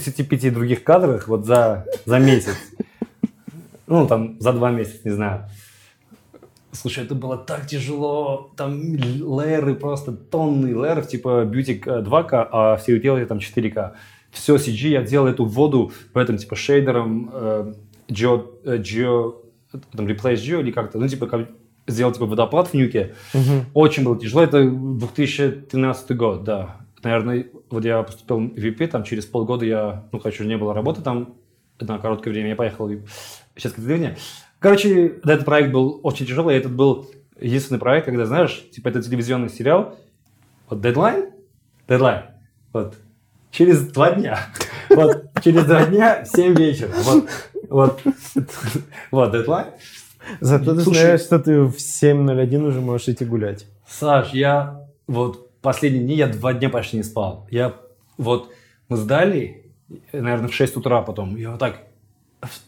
35 других кадрах вот за, за месяц. Ну, там, за два месяца, не знаю. Слушай, это было так тяжело, там лейеры просто, тонны лейеров, типа Beauty 2К, а все делали там 4К. Все CG, я делал эту воду в этом, типа, шейдером, э, Geo, э, Geo, там, Replace Geo или как-то, ну, типа, как сделал, типа, водопад в Нюке. Угу. Очень было тяжело, это 2013 год, да. Наверное, вот я поступил в VP, там, через полгода я, ну, хочу, не было работы там, на короткое время я поехал в сейчас деревня. Короче, да, этот проект был очень тяжелый. Этот был единственный проект, когда, знаешь, типа это телевизионный сериал. Вот дедлайн, дедлайн, вот, через два дня. *laughs* Вот, через два дня, в 7 вечера. Вот, вот, *laughs* вот, дедлайн. Зато ты Слушай, знаешь, что ты в 7.01 уже можешь идти гулять. Саш, я вот последние дни, я два дня почти не спал. Я вот, мы сдали, наверное, в 6 утра потом. Я вот так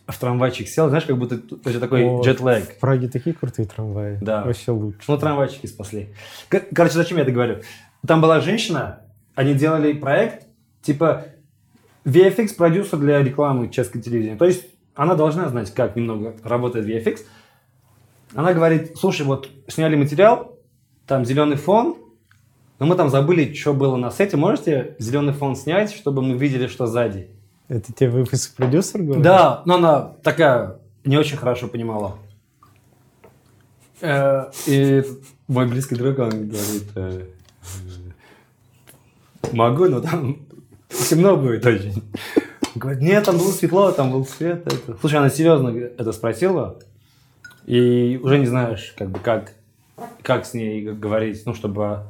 в трамвайчик сел, знаешь, как будто это такой О, джетлэг. В Праге такие крутые трамваи. Да. Вообще лучше. Ну, трамвайчики спасли. Короче, зачем я это говорю? Там была женщина, они делали проект, типа VFX-продюсер для рекламы чешской телевидения. То есть она должна знать, как немного работает VFX. Она говорит, слушай, вот сняли материал, там зеленый фон, но мы там забыли, что было на сете. Можете зеленый фон снять, чтобы мы видели, что сзади? Это тебе выпуск продюсер говорит? Да, но она такая не очень хорошо понимала. Э, и мой близкий друг, он говорит, э, могу, но там темно будет очень. говорит, нет, там было светло, там был свет. Это. Слушай, она серьезно это спросила, и уже не знаешь, как бы, как, как с ней говорить, ну, чтобы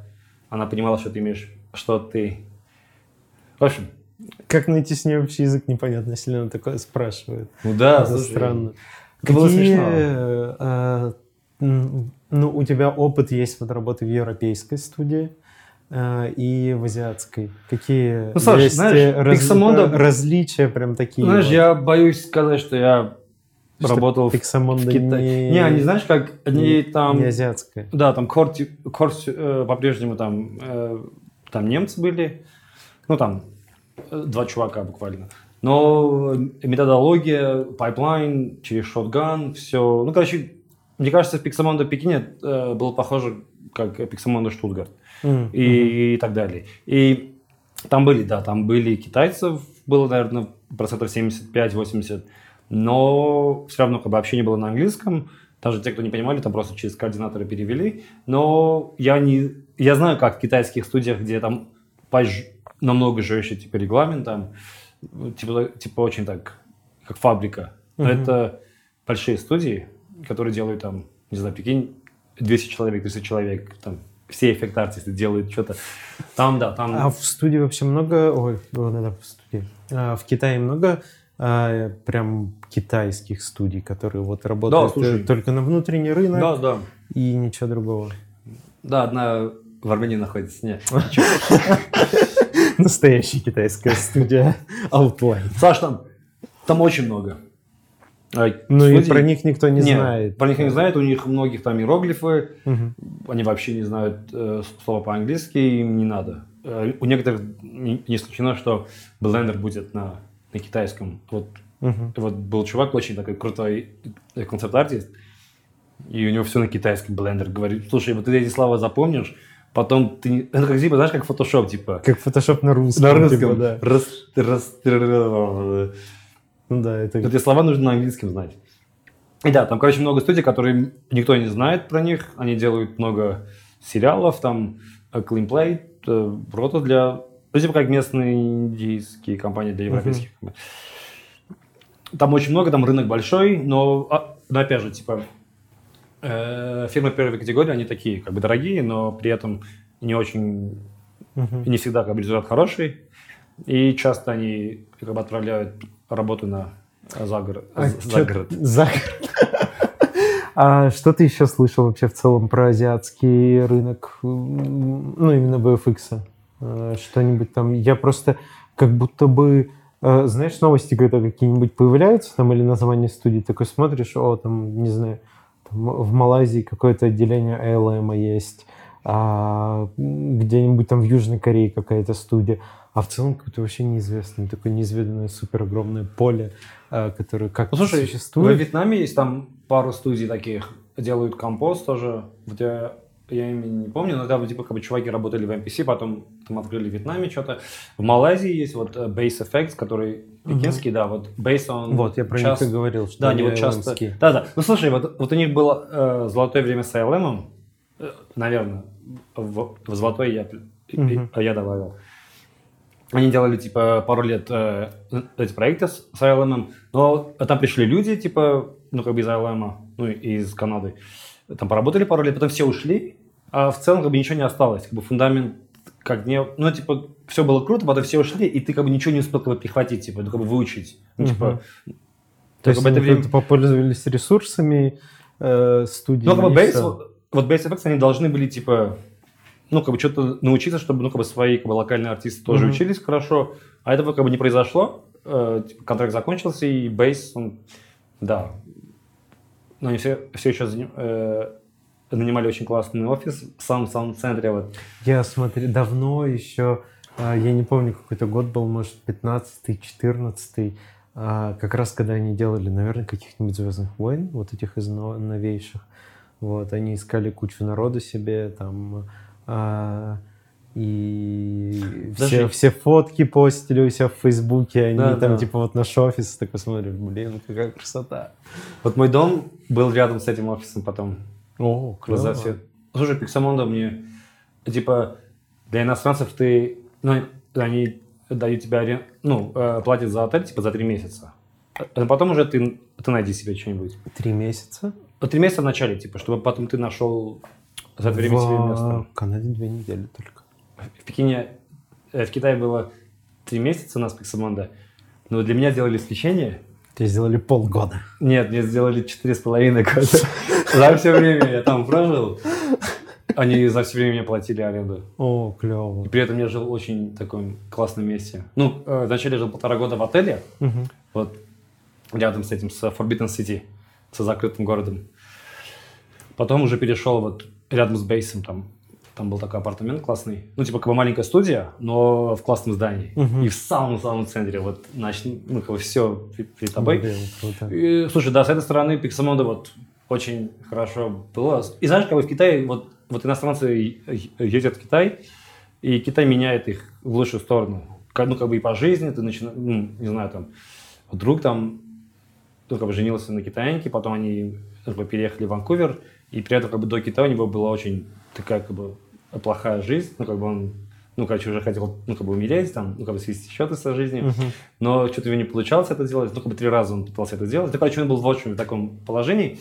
она понимала, что ты имеешь, что ты... В общем, как найти с ней общий язык, непонятно, если она такое спрашивает. Ну да, это слушай, странно. Это было Какие, смешно. Э, ну, у тебя опыт есть вот работы в европейской студии э, и в азиатской. Какие ну, Саш, есть знаешь, раз, Pixamondo... различия прям такие? Знаешь, вот? я боюсь сказать, что я работал Pixomondo в Китае. Не... не, они знаешь, как они не, там... Не азиатская. Да, там Корт, Корт э, по-прежнему там, э, там немцы были. Ну, там два чувака буквально. Но методология, pipeline, через Shotgun, все. Ну, короче, мне кажется, Pixomondo Пекине э, было похоже, как Pixomondo Штутгарт mm-hmm. и, и так далее. И там были, да, там были китайцев, было, наверное, процентов 75-80, но все равно как бы общение было на английском. Даже те, кто не понимали, там просто через координаторы перевели. Но я не... Я знаю, как в китайских студиях, где там намного жестче типа регламентом, типа, типа очень так, как фабрика. Но uh-huh. это большие студии, которые делают там, не знаю, прикинь, 200 человек, 300 человек, там, все эффект артисты делают что-то. Там, да, там... А в студии вообще много... Ой, надо в студии. А, в Китае много а, прям китайских студий, которые вот работают да, слушай, только на внутренний рынок да, да. и ничего другого. Да, одна в Армении находится. Нет, *laughs* Настоящая китайская студия Outline. Саш, там, там очень много. Ну и про них никто не Нет, знает. Про них не знает, у них многих там иероглифы, угу. они вообще не знают э, слова по-английски, им не надо. Э, у некоторых не, не исключено, что Blender будет на, на китайском. Вот, угу. вот был чувак очень такой крутой концепт-артист, и у него все на китайском Blender. Говорит, слушай, вот ты эти слова запомнишь, Потом ты... Это как, типа, знаешь, как Photoshop, типа. Как Photoshop на русском. На русском, типа, да. Раз, раз, ну да, это... Эти слова нужно на английском знать. И да, там, короче, много студий, которые никто не знает про них. Они делают много сериалов, там, э, Clean Play, э, Рото для... Ну, типа, как местные индийские компании для европейских. Uh-huh. Там очень много, там рынок большой, но, а, но опять же, типа, Э, фирмы первой категории, они такие, как бы дорогие, но при этом не очень, uh-huh. не всегда как бы результат хороший. И часто они как бы отправляют работу на загород. А за город. За... А что ты еще слышал вообще в целом про азиатский рынок, ну, именно VFX? Э, что-нибудь там? Я просто как будто бы э, знаешь, новости, когда какие-нибудь появляются, там, или название студии, такой смотришь, о, там, не знаю, там, в Малайзии какое-то отделение ALM есть, а где-нибудь там в Южной Корее какая-то студия, а в целом какое-то вообще неизвестное, такое неизведанное супер огромное поле, а, которое как ну, слушай, существует. В Вьетнаме есть там пару студий таких, делают компост тоже, вот я, имени не помню, но да, типа как бы чуваки работали в MPC, потом там открыли в Вьетнаме что-то. В Малайзии есть вот э, Base Effects, который пекинский, угу. да, вот Base он... Вот, я про часто, них и говорил, что да, они вот часто... Да, да. Ну, слушай, вот, вот у них было э, золотое время с ILM, э, наверное, в, в золотой я, угу. я добавил. Они делали, типа, пару лет э, эти проекты с, с ILM, но там пришли люди, типа, ну, как бы из ILM, ну, из Канады. Там поработали пару лет, потом все ушли, а в целом, как бы, ничего не осталось. Как бы фундамент как не... Ну, типа, все было круто, потом все ушли, и ты, как бы, ничего не успел, как бы, прихватить, типа, ну, как бы, выучить. Ну, типа... То есть, это время... попользовались ресурсами э, студии? Ну, как бы, Base, вот, вот Base Effects, они должны были, типа, ну, как бы что-то научиться, чтобы, ну, как бы свои как бы, локальные артисты тоже mm-hmm. учились хорошо. А этого как бы не произошло. Э, типа, контракт закончился, и бейс, он, да. Но они все, все еще э, нанимали очень классный офис в самом-самом центре. Вот. Я смотрю, давно еще, э, я не помню, какой-то год был, может, 15-й, 14-й, э, как раз когда они делали, наверное, каких-нибудь «Звездных войн», вот этих из новейших. Вот, они искали кучу народу себе, там, а, и все, все фотки постили у себя в Фейсбуке, они да, там да. типа вот наш офис, такой смотришь, блин, какая красота. Вот мой дом был рядом с этим офисом потом. О, классно. Все... Слушай, Пиксамонда мне, типа, для иностранцев ты, ну, они дают тебе, ну, э, платят за отель, типа, за три месяца. А потом уже ты, ты найди себе что-нибудь. Три месяца? Три месяца в начале, типа, чтобы потом ты нашел за это время себе место. В Канаде две недели только. В Пекине, э, в Китае было три месяца у нас Пиксамонда. Но для меня сделали исключение. Тебе сделали полгода. Нет, мне сделали четыре с половиной года. *laughs* За все время я там прожил. Они за все время мне платили аренду. О, клево. И при этом я жил в очень таком классном месте. Ну, э, вначале жил полтора года в отеле. Вот рядом с этим, с Forbidden City, с закрытым городом. Потом уже перешел вот рядом с бейсом там. Там был такой апартамент классный. Ну, типа, как бы маленькая студия, но в классном здании. Угу. И в самом-самом центре. Вот, значит, ну, как бы все перед тобой. Блин, круто. И, слушай, да, с этой стороны Пиксамода вот очень хорошо было. И знаешь, как бы в Китае, вот, вот иностранцы ездят в Китай, и Китай меняет их в лучшую сторону. Ну, как бы и по жизни ты начинаешь, ну, не знаю, там, вдруг там, ну, как бы женился на китаянке, потом они как бы, переехали в Ванкувер, и при этом как бы до Китая у него была очень такая как бы плохая жизнь, ну как бы он ну, короче, уже хотел, ну, как бы умереть, там, ну, как бы свести счеты со жизнью, uh-huh. но что-то у него не получалось это делать, ну, как бы три раза он пытался это сделать, ну, короче, он был в очень таком положении,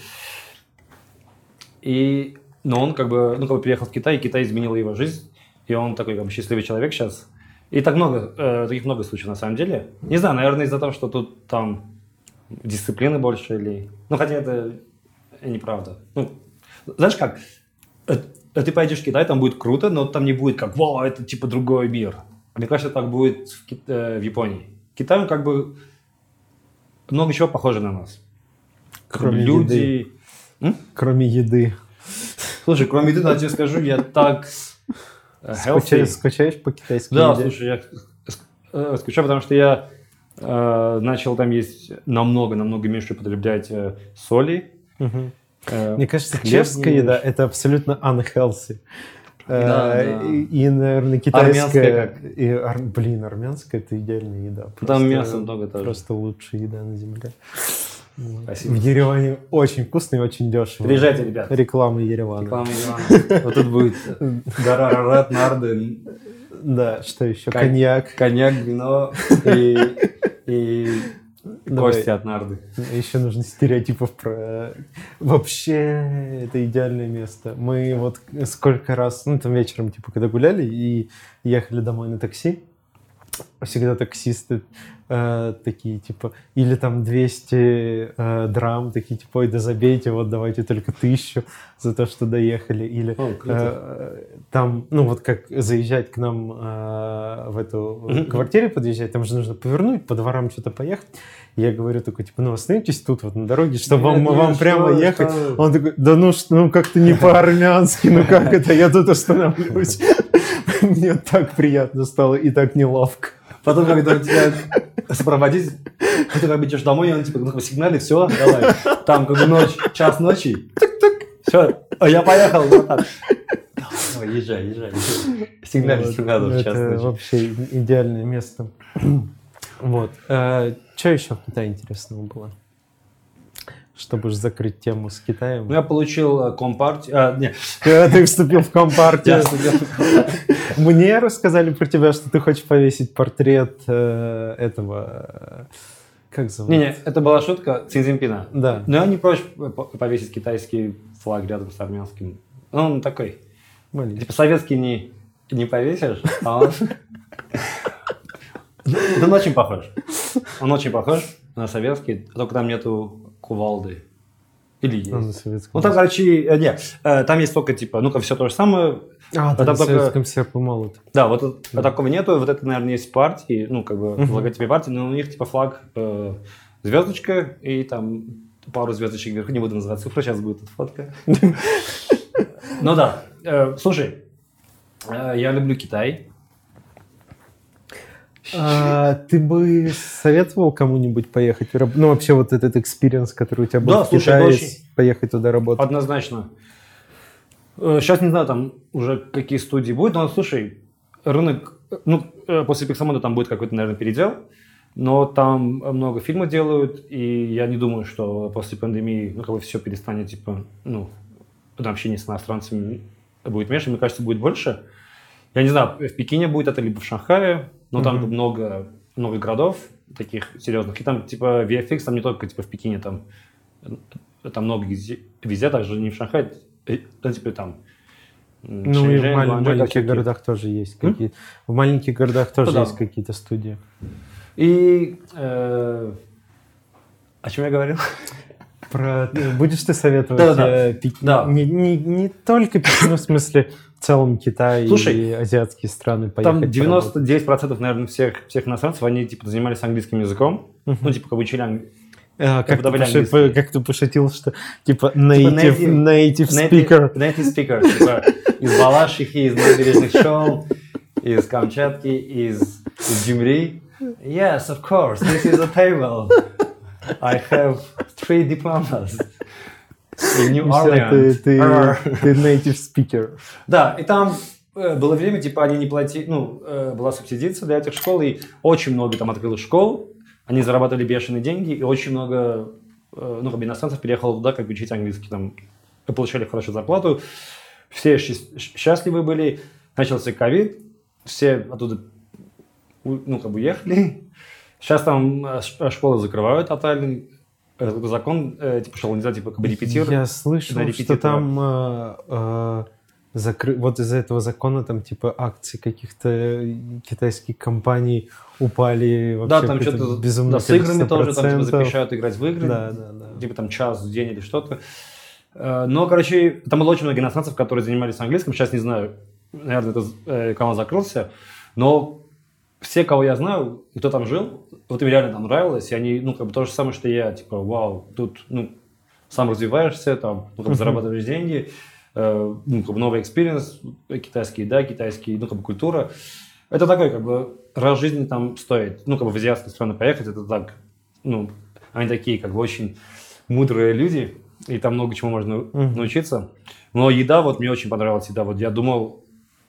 и, но он, как бы, ну, как бы переехал в Китай, и Китай изменил его жизнь, и он такой, как бы, счастливый человек сейчас, и так много, э, таких много случаев на самом деле, не знаю, наверное, из-за того, что тут там дисциплины больше или, ну, хотя это неправда, ну, знаешь как, э, э, ты пойдешь в Китай, там будет круто, но там не будет как, вау, это типа другой мир. Мне кажется, так будет в, Кит... Э, в Японии. Китай, он как бы много чего похоже на нас. Кроме люди... еды. М? Кроме еды. Слушай, кроме еды, я тебе скажу, я так Скучаешь, скучаешь по китайски Да, еде? слушай, я скучаю, потому что я э, начал там есть намного-намного меньше употреблять э, соли. Угу. Э, Мне кажется, чешская еда – это абсолютно unhealthy. Э, да, да. И, наверное, китайская... как? И, ар... Блин, армянская – это идеальная еда. Просто, Там мясо много тоже. Просто лучшая еда на земле. Спасибо. В Ереване очень вкусно и очень дешево. Приезжайте, ребят. Реклама Еревана. Реклама Еревана. *laughs* Вот тут будет гора Рарат, Нарды. Да, что еще? Коньяк. Коньяк, вино и Давай. Кости от нарды. Еще нужно стереотипов про... Вообще, это идеальное место. Мы вот сколько раз, ну, там вечером, типа, когда гуляли и ехали домой на такси, всегда таксисты э, такие, типа, или там 200 э, драм, такие, типа, ой, да забейте, вот давайте только тысячу за то, что доехали. Или О, э, там, ну вот как заезжать к нам э, в эту Мгм. квартиру подъезжать, там же нужно повернуть, по дворам что-то поехать. Я говорю такой, типа, ну остановитесь тут вот на дороге, чтобы вам, Нет, вам нет, прямо что- ехать. что- Он такой, да ну что, ну как-то не *laughs* по-армянски, ну как это, я тут *laughs* остановлюсь. *laughs* Мне так приятно стало и так неловко. Потом, когда тебя сопроводить, ты как бы идешь домой, и он типа ну, сигналит, все, давай. Там как бы ночь, час ночи. Все, я поехал. Вот так. Давай, езжай, езжай. Сигналить не надо в час ночи. вообще идеальное место. Вот. Что еще в Китае интересного было? Чтобы же закрыть тему с Китаем. Ну, я получил э, компартию. А, не, Когда ты вступил в компартию, я студент. Мне рассказали про тебя, что ты хочешь повесить портрет э, этого... Как зовут? Не-не, это была шутка Цзиньпина. Да. Но я не прочь по- повесить китайский флаг рядом с армянским. Ну, он такой. Маленький. Типа советский не, не повесишь, а он... *laughs* Он очень похож. Он очень похож на советский, только там нету кувалды. Или есть. А, на советском. Ну там, короче, э, нет, э, там есть только типа, ну-ка, все то же самое. А, там там на только- советском серп и молот. Да, вот тут такого нету, вот это, наверное, есть партии, ну, как бы в Мгм. логотипе партии, но у них типа флаг э, звездочка и там пару звездочек вверху, не буду называть цифру, сейчас будет эта фотка. *laughs* Ну да, Э, слушай, э, я люблю Китай. А, ты бы советовал кому-нибудь поехать? Ну, вообще вот этот experience, который у тебя был Да, в слушай, Китае, очень- поехать туда работать. Однозначно. Сейчас не знаю, там уже какие студии будут, но слушай, рынок, э, ну, э, после Pixomondo там будет какой-то, наверное, передел, но там много фильмов делают, и я не думаю, что после пандемии, ну, как бы все перестанет, типа, ну, там общение с иностранцами будет меньше, мне кажется, будет больше. Я не знаю, в Пекине будет это либо в Шанхае, но там Мгм. много, много городов таких серьезных, и там, типа, VFX, там не только, типа, в Пекине, там, э, там много везде, везде также не в Шанхае, э, ну, типа, там, Ну, и в Шэньчжэнь, мал- Гуанчжоу, маленьких городах тоже есть М? какие В маленьких городах тоже Ну да. есть какие-то студии. И, э, о чем я говорил? Про... э, Будешь ты советовать Да-да-да. э, Пек- Да. Не, не, не только Пекин, в смысле целом Китай Слушай, и азиатские страны поехать Там поработать? 99%, наверное, всех, всех иностранцев, они, типа, занимались английским языком, Мгм. ну, типа, как учили ang- А, как, ты английский. как ты пошутил, что типа native, native- native native, speaker. native speaker, типа, из Балашихи, из набережных Шел, из Камчатки, из, из. Yes, of course, this is a table. I have three diplomas New ты, Orleans. *laughs* ты, native speaker. Да, и там э, было время, типа, они не платили, ну, э, была субсидиция для этих школ, и очень много там открылось школ, они зарабатывали бешеные деньги, и очень много, э, ну, как бы иностранцев переехало туда, как бы учить английский, там, получали хорошую зарплату, все счаст- счастливы были, начался ковид, все оттуда, ну, как бы уехали, сейчас там школы закрывают тотально, Э, закон, э, типа, что нельзя, типа, как бы репетировать. Я слышал, что там э, э, закры- вот из-за этого закона там типа акции каких-то китайских компаний упали вообще Да, там что-то безумное да, с играми тоже там типа, запрещают играть в игры. Да, да, да. Типа там час в день или что-то. Э, Но, короче, там было очень много иностранцев, которые занимались английским. Сейчас не знаю, наверное, это э, канал закрылся. Но все, кого я знаю, кто там жил, вот им реально там нравилось. И они, ну, как бы то же самое, что я. Типа, вау, тут, ну, сам развиваешься, там, ну, как бы зарабатываешь деньги. э, ну, как бы новый experience, китайский, да, китайский, ну, как бы культура. Это такой, как бы, раз жизни там стоит. Ну, как бы в азиатские страны поехать, это так, ну, они такие, как бы, очень мудрые люди, и там много чему можно научиться. Но еда, вот, мне очень понравилась еда. Вот я думал,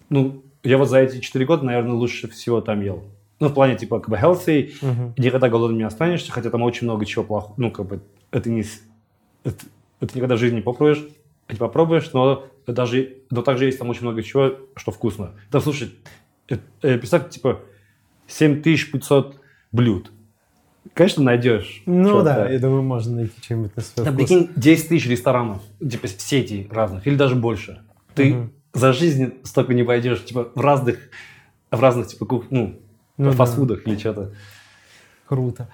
ну, я вот за эти четыре года, наверное, лучше всего там ел. Ну, в плане, типа, как бы healthy, Мгм. никогда голодным не останешься, хотя там очень много чего плохого. Ну, как бы, это не... Это, это никогда в жизни не попробуешь, не попробуешь, но даже... Но также есть там очень много чего, что вкусно. Там, слушай, э, э, представь, типа, 7500 блюд. Конечно, найдешь. Ну да, я думаю, можно найти что-нибудь на свой Там, вкус. прикинь, 10 тысяч ресторанов, типа сетей разных, или даже больше. Ты Мгм. За жизнь столько не пойдешь, типа в разных, в разных типа кух, ну, ну, фастфудах или что-то. Круто.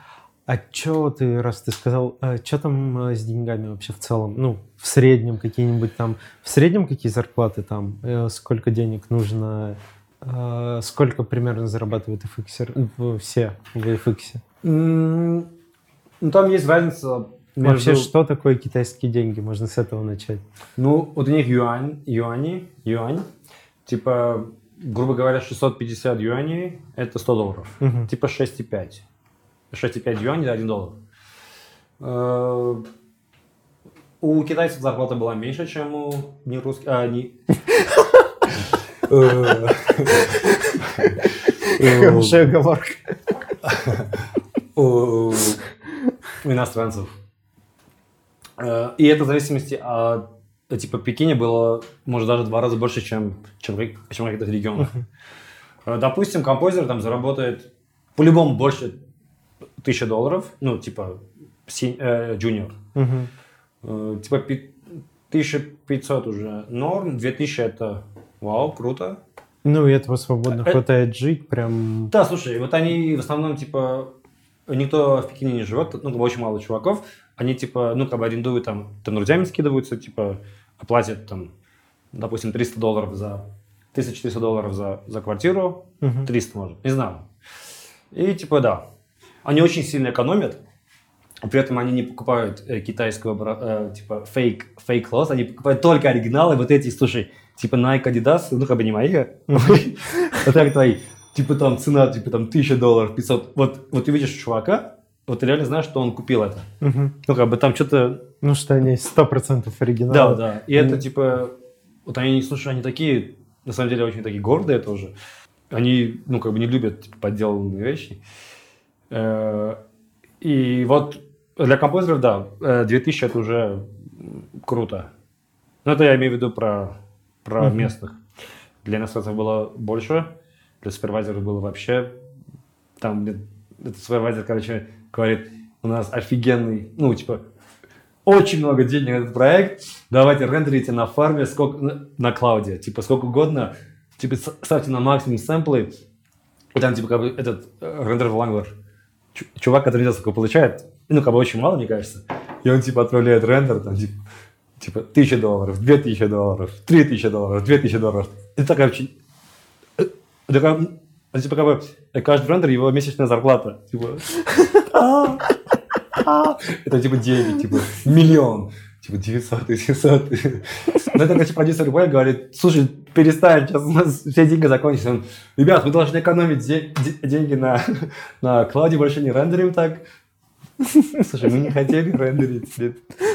А что ты, раз ты сказал, а что там а, с деньгами вообще в целом? Ну, в среднем какие-нибудь там, в среднем какие зарплаты там, э, сколько денег нужно, э, сколько примерно зарабатывают FX, все в FX? Ну, там есть разница между... Вообще, что такое китайские деньги? Можно с этого начать. Ну, вот у них юань, юани, юань, типа, грубо говоря, 650 юаней – это 100 долларов. Угу. Типа 6,5. 6,5 юаней за 1 доллар. Э, у китайцев зарплата была меньше, чем у не русских, а не... Хорошая оговорка. У иностранцев. Э, и это в зависимости от типа Пекине было, может, даже два раза больше, чем, чем, чем в каких-то регионах. Э, допустим, композитор там заработает по-любому больше тысячи долларов, ну, типа, э, джуниор. Э, типа, 1500 уже норм, 2000 это вау, круто. Ну, и этого свободно э, хватает жить прям... Да, слушай, вот они в основном, типа, никто в Пекине не живет, ну, очень мало чуваков, они, типа, ну, как бы арендуют там, там друзьями скидываются, типа, оплатят там, допустим, 300 долларов за 1400 долларов за, за квартиру, uh-huh. 300 может, не знаю. И типа да, они очень сильно экономят, при этом они не покупают э, китайского э, типа фейк фейк clothes, они покупают только оригиналы, вот эти, слушай, типа Nike, Adidas, ну как бы не мои, вот *laughs* так твои, типа там цена, типа там 1000 долларов, 500, вот, вот ты видишь чувака, вот ты реально знаешь, что он купил это. Ну как бы там что-то... Ну что они 100% оригинал. Да, да, и это типа, вот они, слушай, они такие, на самом деле очень такие гордые тоже, они, ну как бы не любят типа, подделанные вещи. Э, и вот для композиторов, да, 2000 э, это уже круто. Но это я имею в виду про, про mm-hmm. местных. Для иностранцев было больше, для супервайзеров было вообще... Там этот супервайзер, короче, говорит, у нас офигенный, ну, типа, очень много денег на этот проект, давайте рендерите на фарме сколько, на, клауде, типа, сколько угодно, типа, ставьте на максимум сэмплы, и там, типа, как бы этот э, рендер Wrangler чувак, который видел, сколько получает, ну, как бы очень мало, мне кажется, и он, типа, отправляет рендер, там, типа, типа, тысяча долларов, две тысячи долларов, три тысячи долларов, две тысячи долларов. Это такая очень... Такая, типа, как бы, каждый рендер его месячная зарплата. Типа, это, типа, деньги, типа, миллион. Типа 900 и 700. Но это, короче, продюсер любой говорит, слушай, перестань, сейчас у нас все деньги закончатся. Он, Ребят, вы должны экономить де- де- деньги на, на клауде, больше не рендерим так. Слушай, мы не хотели рендерить.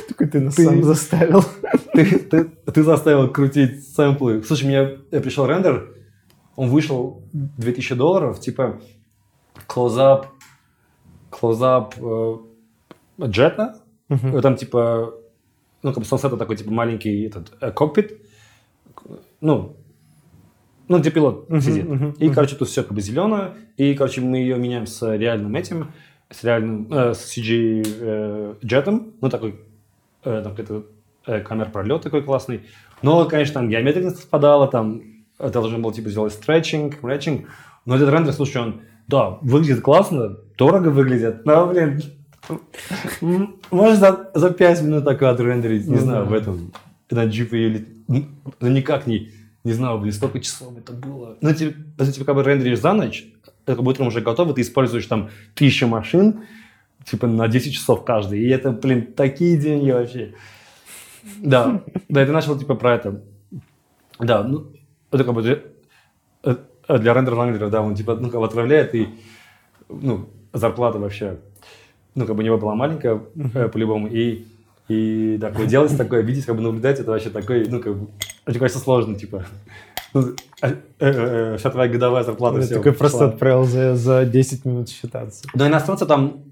Только ты нас сам заставил. Ты, ты, ты заставил крутить сэмплы. Слушай, мне я пришел рендер, он вышел 2000 долларов, типа close-up, close-up э, джета. Uh-huh. Там типа ну, как бы Sunset такой, типа, маленький этот э, кокпит, ну, ну, где пилот uh-huh, сидит. Uh-huh, и, uh-huh. короче, тут все как бы зеленое, и, короче, мы ее меняем с реальным этим, с реальным, э, с CG э, джетом, ну, такой, э, там, какой-то э, камер пролет такой классный. Но, конечно, там геометрия не совпадала, там, должен был, типа, сделать стретчинг, мэтчинг, но этот рендер, слушай, он, да, выглядит классно, дорого выглядит, но, блин, можно за, за 5 минут такой отрендерить, не ну, знаю, в этом, на GPU или... Ну, никак не, не знаю, блин, сколько часов это было. Ну, типа, если ты как бы рендеришь за ночь, это утром уже готово, ты используешь там тысячу машин, типа на 10 часов каждый, и это, блин, такие деньги вообще. Да, да, это начал типа про это. Да, ну, это как бы для, э, для рендер-лангеров, да, он типа, ну, как бы отправляет, и, ну, зарплата вообще ну, как бы у него была маленькая, э, по-любому, и, и как делать такое, видеть, как бы наблюдать, это вообще такой, ну, как бы, очень кажется сложно, типа. Ну, э, э, э, вся твоя годовая зарплата. все, такой просто отправил за, за 10 минут считаться. Да, иностранцы там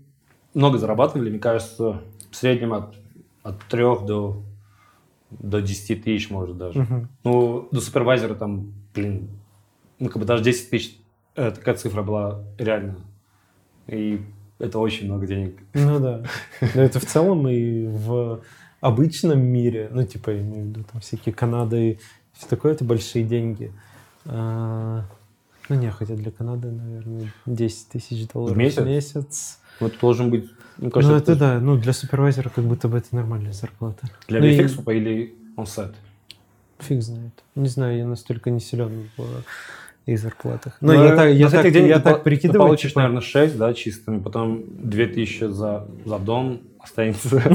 много зарабатывали, мне кажется, в среднем от, от 3 до, до 10 тысяч, может, даже. Угу. Ну, до супервайзера там, блин, ну, как бы даже 10 тысяч, э, такая цифра была реально. И это очень много денег. Ну да. Но это в целом и в обычном мире, ну типа, я имею в виду там всякие Канады и все такое, это большие деньги. А, Ну не, хотя для Канады, наверное, 10 тысяч долларов В месяц? в месяц. Вот должен быть, мне Ну кажется, это да, ну для супервайзера как будто бы это нормальная зарплата. для Ну, и- VFX или онсет. Фиг знает. Не знаю, я настолько не силен в их зарплатах. Ну, Но я так, я на так, этих денег я так прикидываю. Ты получишь, типа, наверное, 6, да, чистыми, потом 2000 за, за дом останется. *laughs*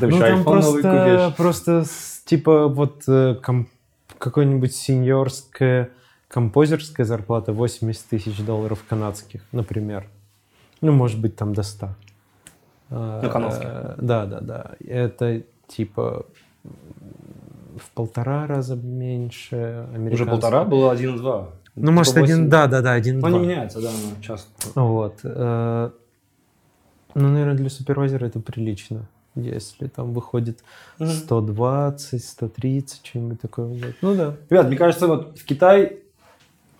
Ну там просто, просто типа вот э, какой-нибудь сеньорская композерская зарплата 80 тысяч долларов канадских, например. Ну, может быть, там до 100. А, Ну, канадских. э, Да, да, да. Это типа в полтора раза меньше Уже полтора, было 1,2. Ну, может, Типа один, восемь. да, да, да, один, Ну, не два. меняется, да, ну, часто. Вот. э, Ну, наверное, для супервайзера это прилично. Если там выходит 120, 130, что-нибудь такое. вот. Ну да. Ребят, мне кажется, вот в Китай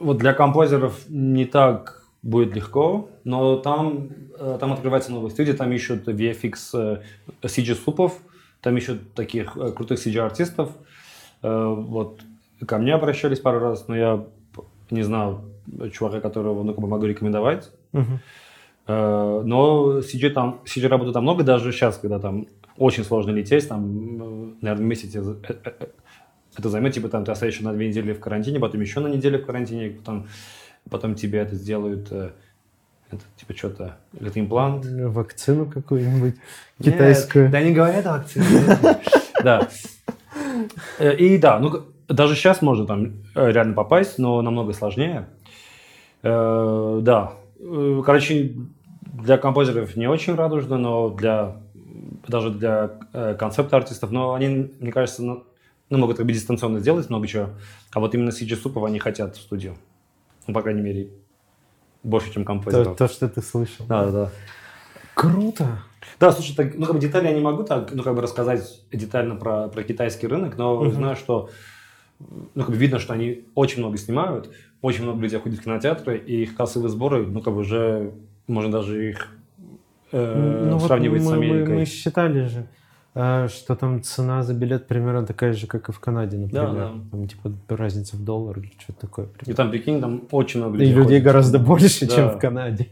вот для композеров не так будет легко, но там, э, там открываются новые студии, там ищут VFX э, CG-супов, там ищут таких э, крутых CG-артистов. Вот ко мне обращались пару раз, но я не знал чувака, которого ну, могу рекомендовать. Но CG, там, CG работы там много, даже сейчас, когда там очень сложно лететь, там, наверное, месяц это займет, типа там ты остаешься на две недели в карантине, потом еще на неделю в карантине, потом, потом тебе это сделают, э, это типа что-то, это имплант. Вакцину какую-нибудь Нет, китайскую. Да не говорят о вакцине. *laughs* Да. Э, И да, ну даже сейчас можно там э, реально попасть, но намного сложнее. Э, Да. Э, Короче, для композиторов не очень радужно, но для даже для э, концепт-артистов, но они, мне кажется, ну, могут как бы дистанционно сделать много чего, а вот именно CG супов они хотят в студию. Ну, по крайней мере, больше, чем То, композиторов. то, что ты слышал. Да, да, да. Круто. Да, слушай, так, ну как бы детали я не могу так, ну как бы рассказать детально про, про китайский рынок, но Мгм. знаю, что ну, как бы видно, что они очень много снимают, очень много людей ходит в кинотеатры, и их кассовые сборы, ну как бы уже можно даже их э, Ну, вот сравнивать с мы, мы- Америкой. мы считали же, что там цена за билет примерно такая же, как и в Канаде, например. да. Там типа разница в доллар или что-то такое. И там, прикинь, там очень много И людей. людей ходит. гораздо больше, чем Да. в Канаде.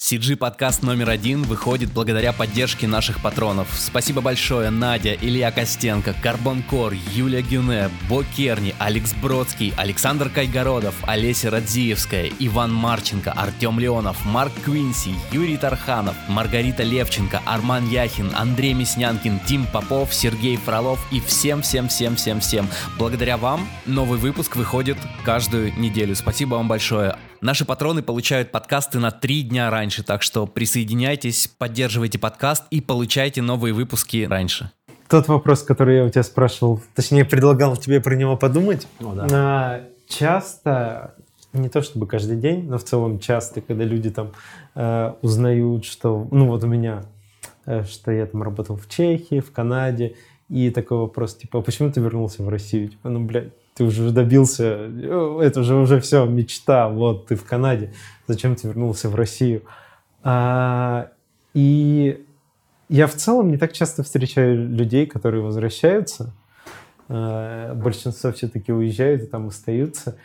CG подкаст номер один выходит благодаря поддержке наших патронов. Спасибо большое Надя, Илья Костенко, Карбон Кор, Юлия Гюне, Бо Керни, Алекс Бродский, Александр Кайгородов, Олеся Радзиевская, Иван Марченко, Артем Леонов, Марк Квинси, Юрий Тарханов, Маргарита Левченко, Арман Яхин, Андрей Мяснянкин, Тим Попов, Сергей Фролов и всем-всем-всем-всем-всем. Благодаря вам новый выпуск выходит каждую неделю. Спасибо вам большое. Наши патроны получают подкасты на три дня раньше, так что присоединяйтесь, поддерживайте подкаст и получайте новые выпуски раньше. Тот вопрос, который я у тебя спрашивал, точнее, предлагал тебе про него подумать. Ну да. А, часто, не то чтобы каждый день, но в целом часто, когда люди там э, узнают, что, ну вот у меня, что я там работал в Чехии, в Канаде, и такой вопрос, типа, а почему ты вернулся в Россию? Типа, ну, блядь, ты уже добился, э, это же уже все, мечта, вот, ты в Канаде, зачем ты вернулся в Россию? А, и я в целом не так часто встречаю людей, которые возвращаются. Э, Большинство все-таки уезжают и там остаются.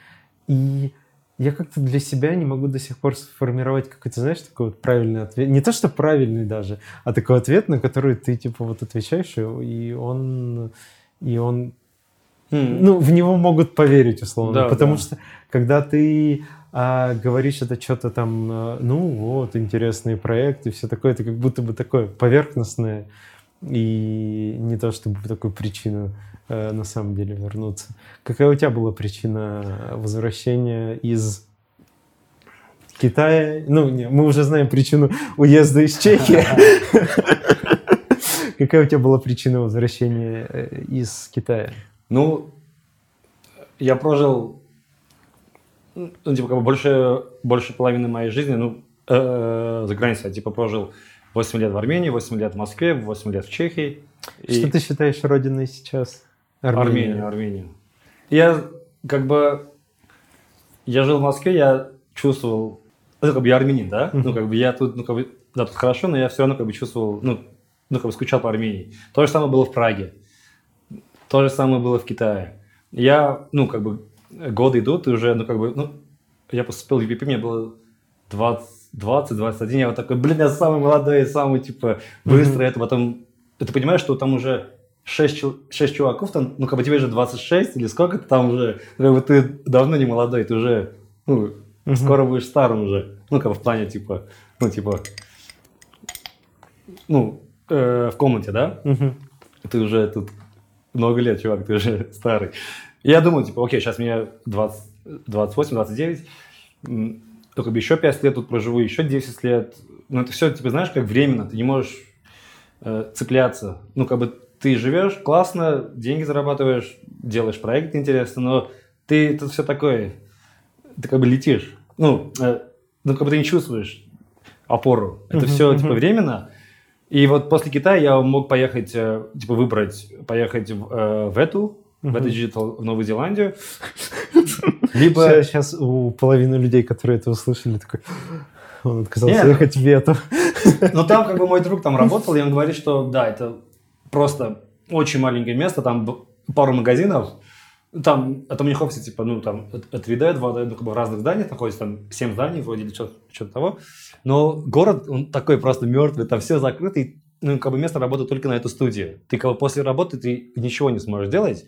И я как-то для себя не могу до сих пор сформировать какой-то, знаешь, такой вот правильный ответ. Не то, что правильный даже, а такой ответ, на который ты типа вот отвечаешь, и- он, и он М. ну, в него могут поверить, условно. Да, потому да. что, когда ты а, говоришь это что-то там, а, ну вот, интересные проекты, все такое, это как будто бы такое поверхностное, и не то чтобы такую причину э, на самом деле вернуться. Какая у тебя была причина возвращения из Китая? Ну, не, мы уже знаем причину уезда из Чехии. *laughs* Какая у тебя была причина возвращения э, из Китая? Ну, я прожил, ну, типа, как бы больше, больше половины моей жизни, ну, э, за границей. Я, типа, прожил 8 лет в Армении, 8 лет в Москве, 8 лет в Чехии. И- Что ты считаешь родиной сейчас? Армению, Армению. Я, как бы, я жил в Москве, я чувствовал, ну, как бы, я армянин, да? Ну, как бы, я тут, ну, как бы, да, тут хорошо, но я все равно, как бы, чувствовал, ну, ну, как бы, скучал по Армении. То же самое было в Праге. То же самое было в Китае. Я, ну, как бы, годы идут, и уже, ну, как бы, ну, я поступил в UPP, мне было 20, 20, 21, я вот такой, блин, я самый молодой, самый, типа, быстрый, это потом, ты понимаешь, что там уже 6, 6 чуваков, там, ну, как бы тебе же 26 или сколько то там уже, как бы ты давно не молодой, ты уже, ну, скоро будешь старым уже, ну, как бы в плане, типа, ну, типа, ну, э, в комнате, да? Ты уже тут много лет, чувак, ты уже *laughs* старый. Я думаю, типа, окей, сейчас мне 20, 28, 29, только бы еще 5 лет тут проживу, еще 10 лет. Но это все, типа, знаешь, как временно, ты не можешь э, цепляться. Ну, как бы ты живешь классно, деньги зарабатываешь, делаешь проект интересно, но ты тут все такое, ты как бы летишь. Ну, э, ну как бы ты не чувствуешь опору. Это все, типа, временно. И вот после Китая я мог поехать, э, типа, выбрать, поехать в, э, в Weta, в Weta Digital, в Новую Зеландию. *laughs* Либо... Сейчас у половины людей, которые это услышали, такой... Он отказался Нет. ехать в Weta. *laughs* Ну, там как бы мой друг там работал, и он говорит, что да, это просто очень маленькое место, там пару магазинов, там, а там у них офисы, типа, ну, там, от 3D, 2D, ну, как бы в разных зданиях находится, там, 7 зданий вроде или что-то, что-то того. Но город, он такой просто мертвый, там все закрыто, и, ну, как бы место работает только на эту студию. Ты, как бы, после работы ты ничего не сможешь делать.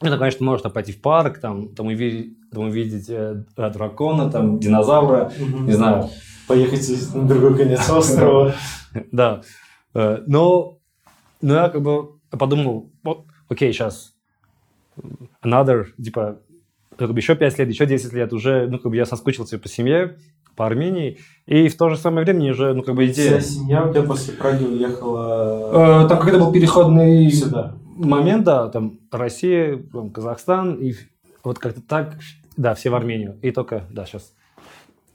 Это, конечно, там, пойти в парк, там, там увидеть, там, увидеть э, дракона, там, динозавра, не знаю. Поехать на другой конец *laughs* острова. Да. Э, но, но я как бы подумал, окей, сейчас another, типа, как бы еще 5 лет, еще 10 лет, уже, ну, как бы я соскучился по семье, по Армении, и в то же самое время уже, ну, как бы идея... Вся семья у тебя после Праги уехала... Э, там когда был переходный Сюда. момент, да, там Россия, там, Казахстан, и вот как-то так, да, все в Армению, и только, да, сейчас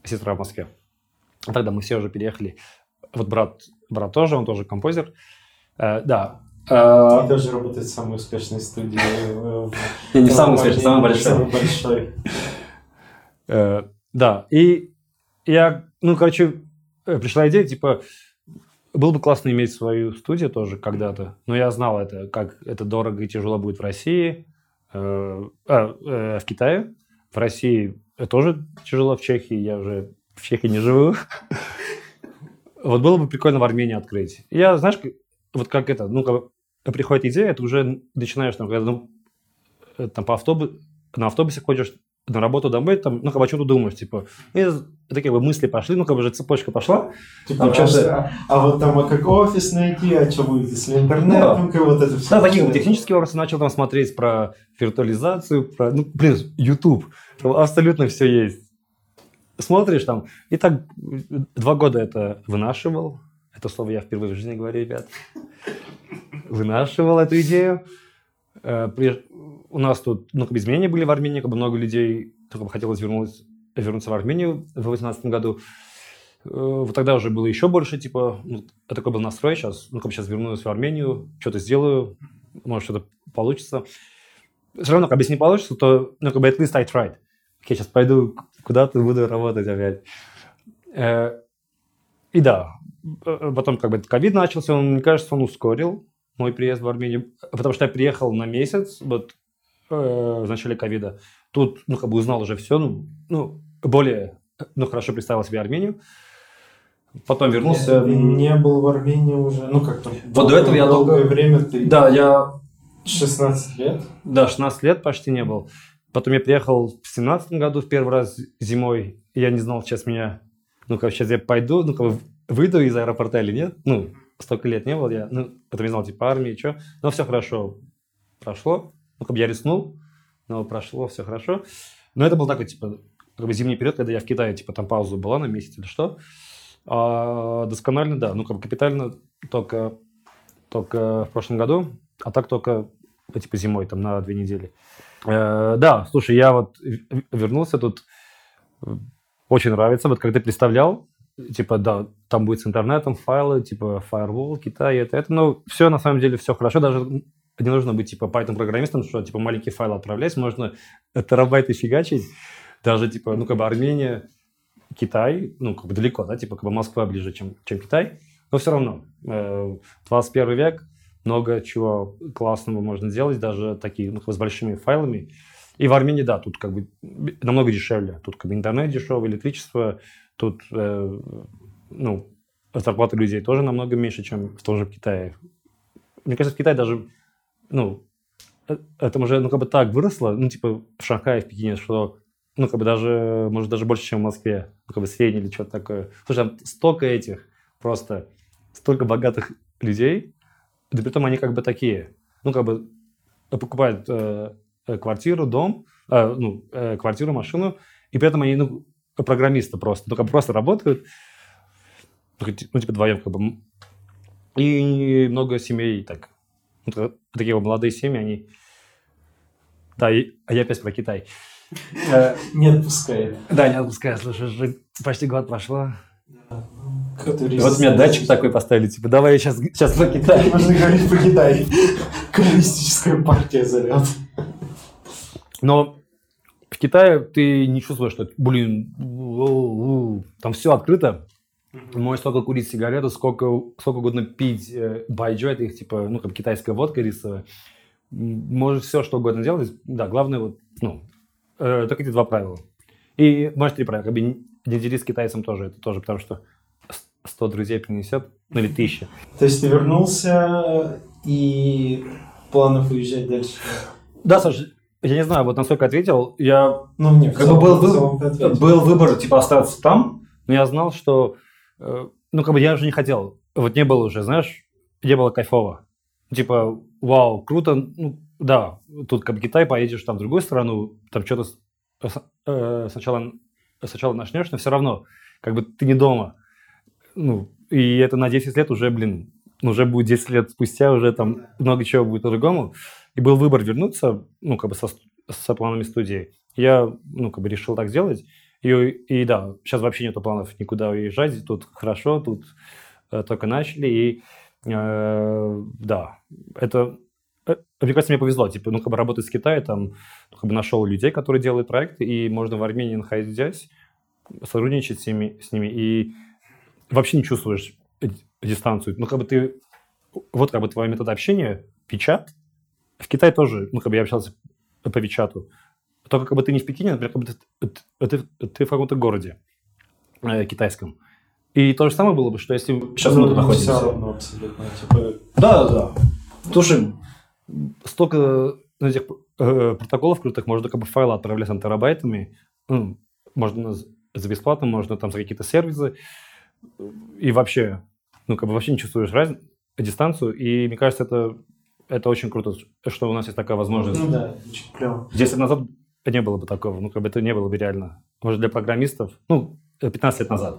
сестра в Москве. Тогда мы все уже переехали. Вот брат, брат тоже, он тоже композер. Э, да, а... И тоже работает в самой успешной студии. *laughs* Не, не в самой успешной, самой большой. Самой большой. Э, да, и я, ну, короче, э, пришла идея, типа, было бы классно иметь свою студию тоже когда-то, но я знал это, как это дорого и тяжело будет в России, э, а, в Китае, в России тоже тяжело, в Чехии я уже в Чехии не живу. *laughs* Вот было бы прикольно в Армении открыть. Я, знаешь, вот как это, ну, как приходит идея, ты уже начинаешь, там, когда ну, э, там, по автобус, на автобусе ходишь на работу домой, там, ну, как бы о чем ты думаешь, типа, и такие бы мысли пошли, ну, как бы уже цепочка пошла. Типа, там, а, а вот там, а как офис найти, а что будет, если интернет, да. ну, как вот это все. Да, такие вот технические вопросы начал там смотреть про виртуализацию, про, ну, блин, YouTube, абсолютно все есть. Смотришь там, и так два года это вынашивал, это слово я впервые в жизни говорю, ребят вынашивал эту идею. Э, у нас тут ну, как бы изменения были в Армении, как бы много людей только бы хотелось вернуть, вернуться в Армению в 2018 году. Э, вот тогда уже было еще больше, типа, ну, такой был настрой сейчас, ну, как бы сейчас вернусь в Армению, что-то сделаю, может, что-то получится. Все равно, как бы, если не получится, то, ну, как бы, at least I tried. Окей, сейчас пойду куда-то, буду работать опять. Э, и да, потом, как бы, ковид начался, он, мне кажется, он ускорил мой приезд в Армению, потому что я приехал на месяц, вот э, в начале ковида. Тут, ну, как бы узнал уже все, ну, ну более, ну, хорошо представил себе Армению. Потом вернулся. Ты не был в Армении уже, ну, как-то. Вот до этого я долгое время ты... Да, я... 16 лет? Да, 16 лет почти не был. Потом я приехал в 17 году в первый раз зимой, я не знал, сейчас меня, ну, как сейчас я пойду, ну, как выйду из аэропорта или нет, ну, столько лет не было, я, ну, потом не знал, типа, армии, что, но все хорошо прошло, ну, как бы я рискнул, но прошло все хорошо, но это был такой, типа, как бы зимний период, когда я в Китае, типа, там пауза была на месяц или что, а досконально, да, ну, как бы капитально только, только в прошлом году, а так только, типа, зимой, там, на две недели. Э, да, слушай, я вот вернулся тут, очень нравится, вот как ты представлял, типа, да, там будет с интернетом файлы, типа, firewall, Китай, это, это, ну, все, на самом деле, все хорошо, даже не нужно быть, типа, Python-программистом, что, типа, маленькие файлы отправлять, можно *laughs* терабайты фигачить, даже, типа, ну, как бы Армения, Китай, ну, как бы далеко, да, типа, как бы Москва ближе, чем, чем Китай, но все равно, э, 21 век, много чего классного можно делать, даже такие, ну, как бы с большими файлами, И в Армении, да, тут как бы намного дешевле. Тут как бы интернет дешевый, электричество, тут, э, ну, зарплаты людей тоже намного меньше, чем в том же Китае. Мне кажется, в Китае даже, ну, э, это уже, ну, как бы так выросло, ну, типа в Шанхае, в Пекине, что, ну, как бы даже, может, даже больше, чем в Москве, ну, как бы средний или что-то такое. Слушай, там столько этих, просто столько богатых людей, да при том они как бы такие, ну, как бы покупают э, э квартиру, дом, э, ну, э, квартиру, машину, и при этом они, ну, программисты просто, ну, как бы просто работают, ну, типа вдвоем, как бы. И много семей так, ну, такие вот молодые семьи, они... Да, и, а я опять про Китай. Э, не отпускает. Да, не отпускает. Слушай, уже почти год прошло. Вот у меня датчик такой поставили, типа, давай я сейчас, сейчас про Китай. Можно говорить про Китай. Коммунистическая партия зовет. Но в Китае ты не чувствуешь, что, блин, там все открыто. Можешь столько курить сигарету, сколько, сколько угодно пить э, байджо, это их типа, ну, как китайская водка рисовая. Можешь все, что угодно делать. Да, главное вот, ну, э, только эти два правила. И, может, три правила. Как бы не делись с китайцем тоже, это тоже, потому что 100 друзей принесет, ну или тысяча. То есть ты вернулся и планов уезжать дальше? Да, Саша, я не знаю, вот насколько ответил, я... Ну, нет, как бы был, был, был выбор, типа, остаться там, но я знал, что, э, ну, как бы я уже не хотел. Вот не было уже, знаешь, не было кайфово. Типа, вау, круто, ну, да, тут как бы Китай, поедешь там в другую страну, там что-то э, сначала, сначала начнешь, но все равно, как бы ты не дома. Ну, и это на 10 лет уже, блин, уже будет 10 лет спустя, уже там много чего будет по-другому. И был выбор вернуться, ну, как бы со, со планами студии. Я, ну, как бы решил так сделать. И, и да, сейчас вообще нету планов никуда уезжать. Тут хорошо, тут э, только начали. И э, да, это э, мне кажется, мне повезло, типа, ну, как бы работать с Китаем, там, ну, как бы нашел людей, которые делают проекты, и можно в Армении находясь, сотрудничать с ними, с ними, и вообще не чувствуешь дистанцию. Ну, как бы ты, вот как бы твой метод общения, печат, в Китае тоже, ну, как бы я общался по печату, только как бы ты не в Пекине, например, как бы ты, ты, ты в каком-то городе э, китайском. И то же самое было бы, что если сейчас мы тут находимся. Все равно абсолютно. Типа... Да, да. Слушай, столько этих э, протоколов крутых, можно как бы файлы отправлять там терабайтами, ну, можно за бесплатно, можно там за какие-то сервисы, и вообще, ну, как бы вообще не чувствуешь разницу, дистанцию, и мне кажется, это, это очень круто, что у нас есть такая возможность. Ну да, очень клево. 10 лет назад не было бы такого, ну, как бы это не было бы реально. Может, для программистов, ну, 15 лет назад.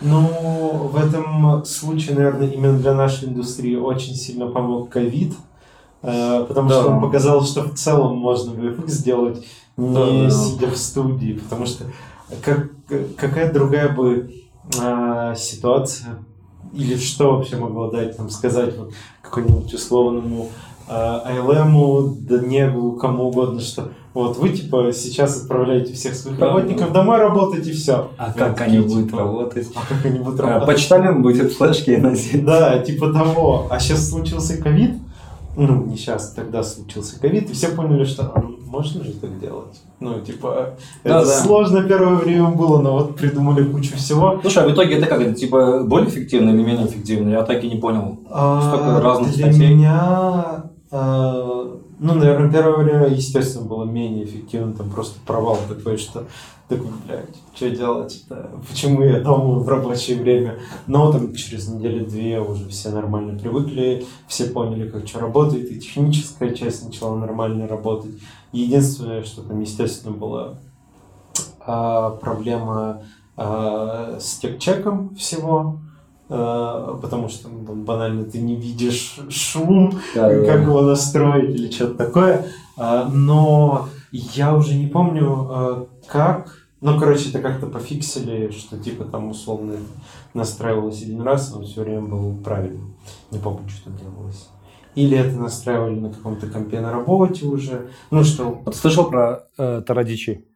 Ну, в этом случае, наверное, именно для нашей индустрии очень сильно помог ковид, э, потому да. что он показал, что в целом можно VFX сделать, не да, да. сидя в студии, потому что как, какая другая бы э, ситуация или что вообще могло дать нам сказать вот какой-нибудь условному э, ILM, Денегу, кому угодно, что вот вы типа сейчас отправляете всех своих да, работников да. домой работать и все. А вот, как они будут типа, работать? А как они будут а, работать? почтальон будет флешки носить. Да, типа того. А сейчас случился ковид, ну не сейчас, тогда случился ковид, и все поняли, что а, ну, можно же так делать. Ну, типа, да, это да. сложно первое время было, но вот придумали кучу всего. Слушай, а в итоге это как, это типа более эффективно или менее эффективно? Я так и не понял. А, Столько разных для статей. меня а, ну, наверное, первое время, естественно, было менее эффективно, там просто провал такой, что такой, блядь, что делать -то? Почему я дома в рабочее время? Но там через неделю-две уже все нормально привыкли, все поняли, как что работает, и техническая часть начала нормально работать. Единственное, что там, естественно, была а, проблема а, с техчеком всего, Э, потому что ну, банально ты не видишь шум, да, как да. его настроить или что-то такое. А, но я уже не помню, как. Ну, короче, это как-то пофиксили, что типа там условно настраивалось один раз, он все время был правильным. Не помню, что делалось. Или это настраивали на каком-то компе на работе уже. Ну что. Вот слышал про э, Тарадичи?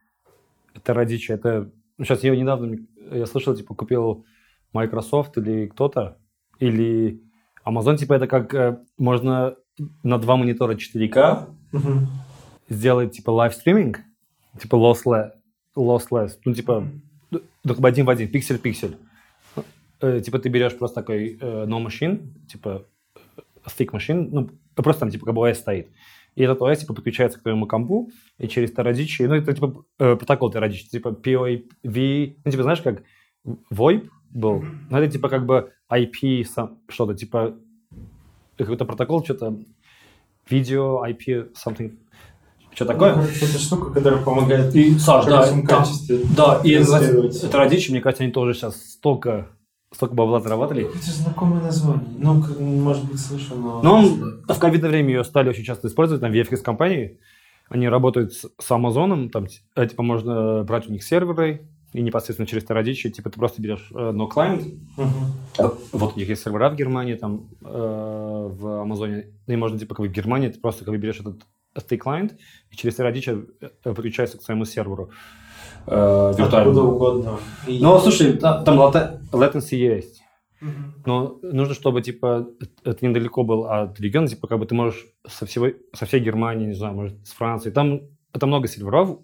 Тарадичи, это... Сейчас я недавно, я слышал, типа, купил Microsoft или кто-то, или Amazon, типа это как э, можно на два монитора 4К, угу. сделать, типа, лайвстриминг, типа, lossless, lossless, ну, типа, ну, бы один в один, пиксель-пиксель. Э, типа, ты берешь просто такой э, no machine, типа, stick machine, ну, просто там, типа, как бы OS стоит. И этот OS, типа, подключается к твоему компу, и через Teradicci, ну, это, типа, э, протокол Teradicci, типа, POV, ну, типа, знаешь, как VoIP был, ну, это, типа, как бы IP, что-то, типа, какой-то протокол, что-то, видео, IP, something, что такое. Ну, короче, это штука, которая помогает И, Саш, да, качестве. да, и это родичи, мне кажется, они тоже сейчас столько, столько бабла заработали. Это знакомое название. Ну, может быть, слышал, но... Но он, в ковидное время ее стали очень часто использовать, там, VFX компании. Они работают с, с Амазоном, там, э, типа, можно брать у них серверы, и непосредственно через Teradicci, типа, ты просто берешь э, no client, Мгм. вот у них есть сервера в Германии, там, э, в Амазоне, ну, и можно, типа, как бы в Германии, ты просто, как бы, берешь этот stay client, и через э, подключаешься к своему серверу э, Откуда виртуальному. угодно. И- Ну, слушай, та- там latency есть. Но нужно, чтобы, типа, это недалеко был от региона, типа, как бы ты можешь со, всего, со всей Германии, не знаю, может, с Франции. Там это много серверов,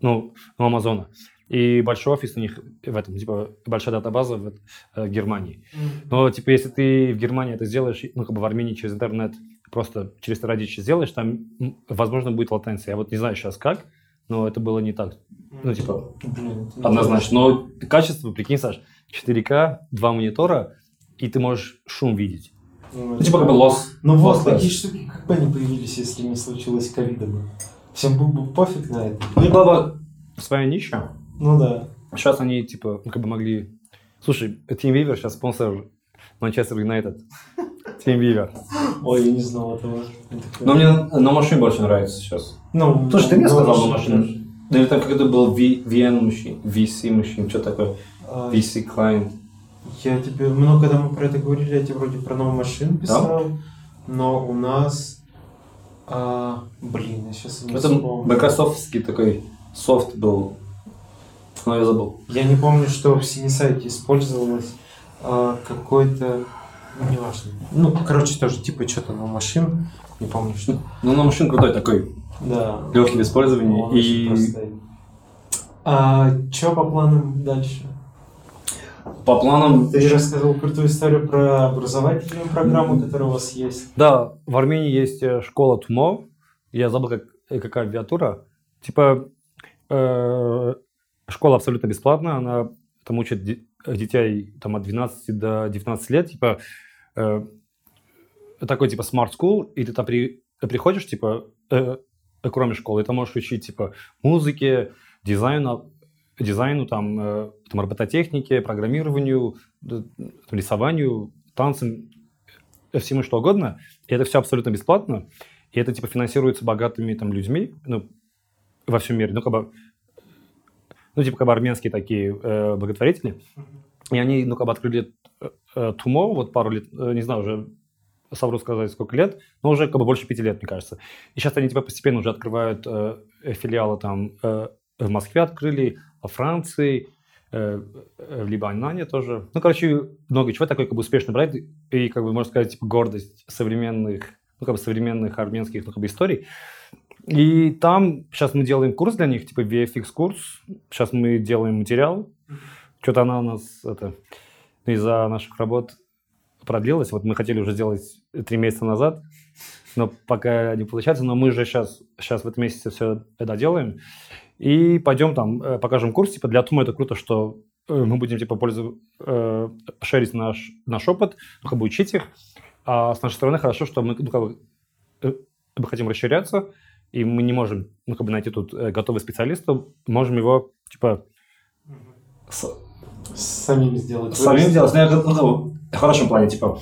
ну, у Амазона. И большой офис у них в этом, типа, большая датабаза в, э, Германии. Но, типа, если ты в Германии это сделаешь, ну, как бы в Армении через интернет, просто через Teradicci сделаешь, там, возможно, будет латенция. Я вот не знаю сейчас как, но это было не так. Ну, типа, Блин, Однозначно. Но качество, прикинь, Саш, 4К, два монитора, и ты можешь шум видеть. Ну, Ну, типа как бы лос. Ну вот, такие штуки как бы они появились, если не случилось ковида бы. Всем был бы пофиг на это. Ну, и была бы своя нища. Ну да. Сейчас они, типа, ну, как бы могли... Слушай, Team Weaver сейчас спонсор Манчестер Юнайтед. Team Weaver. Ой, я не знал этого. Это Но мне на машине больше нравится сейчас. Ну, Слушай, ты мне сказал на машине? Да или там какой-то был V- VN машин, VC машин, что такое? А, VC client. Я тебе, ну, когда мы про это говорили, я тебе вроде про новую машину писал, но у нас, а, блин, я сейчас не Это вспомню. майкрософтский такой софт был. Но я забыл. Я не помню, что в синесайте использовалось а, какой-то, ну, неважно. Ну, короче, тоже типа что-то на машин, не помню, что. Ну, на машин крутой такой. Да. Легкий в использовании. Он И простой. А что по планам дальше? по планам... Ты же рассказывал крутую историю про образовательную программу, которая у вас есть. Да, в Армении есть э, школа ТУМО. Я забыл, как, э, какая аббревиатура. Типа, э, школа абсолютно бесплатная. Она там учит де- детей там, от 12 до 19 лет. Типа, э, такой типа smart school. И ты там при, приходишь, типа, э, кроме школы, и ты можешь учить, типа, музыке, дизайну, дизайну, там, э, там робототехнике, программированию, д- рисованию, танцам, э, всему что угодно. И это все абсолютно бесплатно. И это, типа, финансируется богатыми там людьми, ну, во всем мире. Ну, как бы, ну, типа, как бы армянские такие э, благотворители. И они, ну, как бы открыли э, э, ТУМО вот пару лет, э, не знаю, уже совру сказать, сколько лет, но уже как бы больше пяти лет, мне кажется. И сейчас они типа постепенно уже открывают э, э, филиалы там э, в Москве открыли, во Франции, э, э, в Либанане тоже. Ну, короче, много чего такой как бы успешный проект и, как бы, можно сказать, типа гордость современных, ну, как бы современных армянских, ну, как бы историй. И там сейчас мы делаем курс для них, типа VFX курс. Сейчас мы делаем материал. Что-то она у нас это, из-за наших работ продлилась. Вот мы хотели уже сделать три месяца назад, но пока не получается. Но мы же сейчас, сейчас в этом месяце все это делаем. И пойдем там, э, покажем курс. Типа для Тума это круто, что э, мы будем типа пользоваться, э, шерить наш, наш опыт, ну, как бы учить их. А с нашей стороны хорошо, что мы, ну, как бы, э, мы хотим расширяться, и мы не можем, ну, как бы найти тут э, готовый специалист, можем его, типа, Самим сделать. самим вырастить. делать. Ну, ну, в хорошем плане, типа,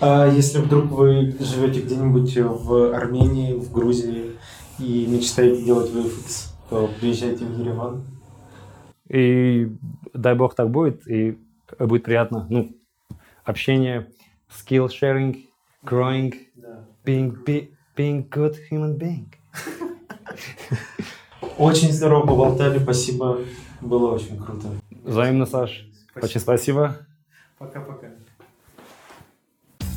А если вдруг вы живете где-нибудь в Армении, в Грузии и мечтаете делать VFX, то приезжайте в Ереван. И дай бог так будет, и будет приятно. Ну, общение, skill sharing, growing, being, be- being good human being. Очень здорово поболтали, спасибо. Было очень круто. Взаимно, Саш. Очень спасибо. Пока-пока.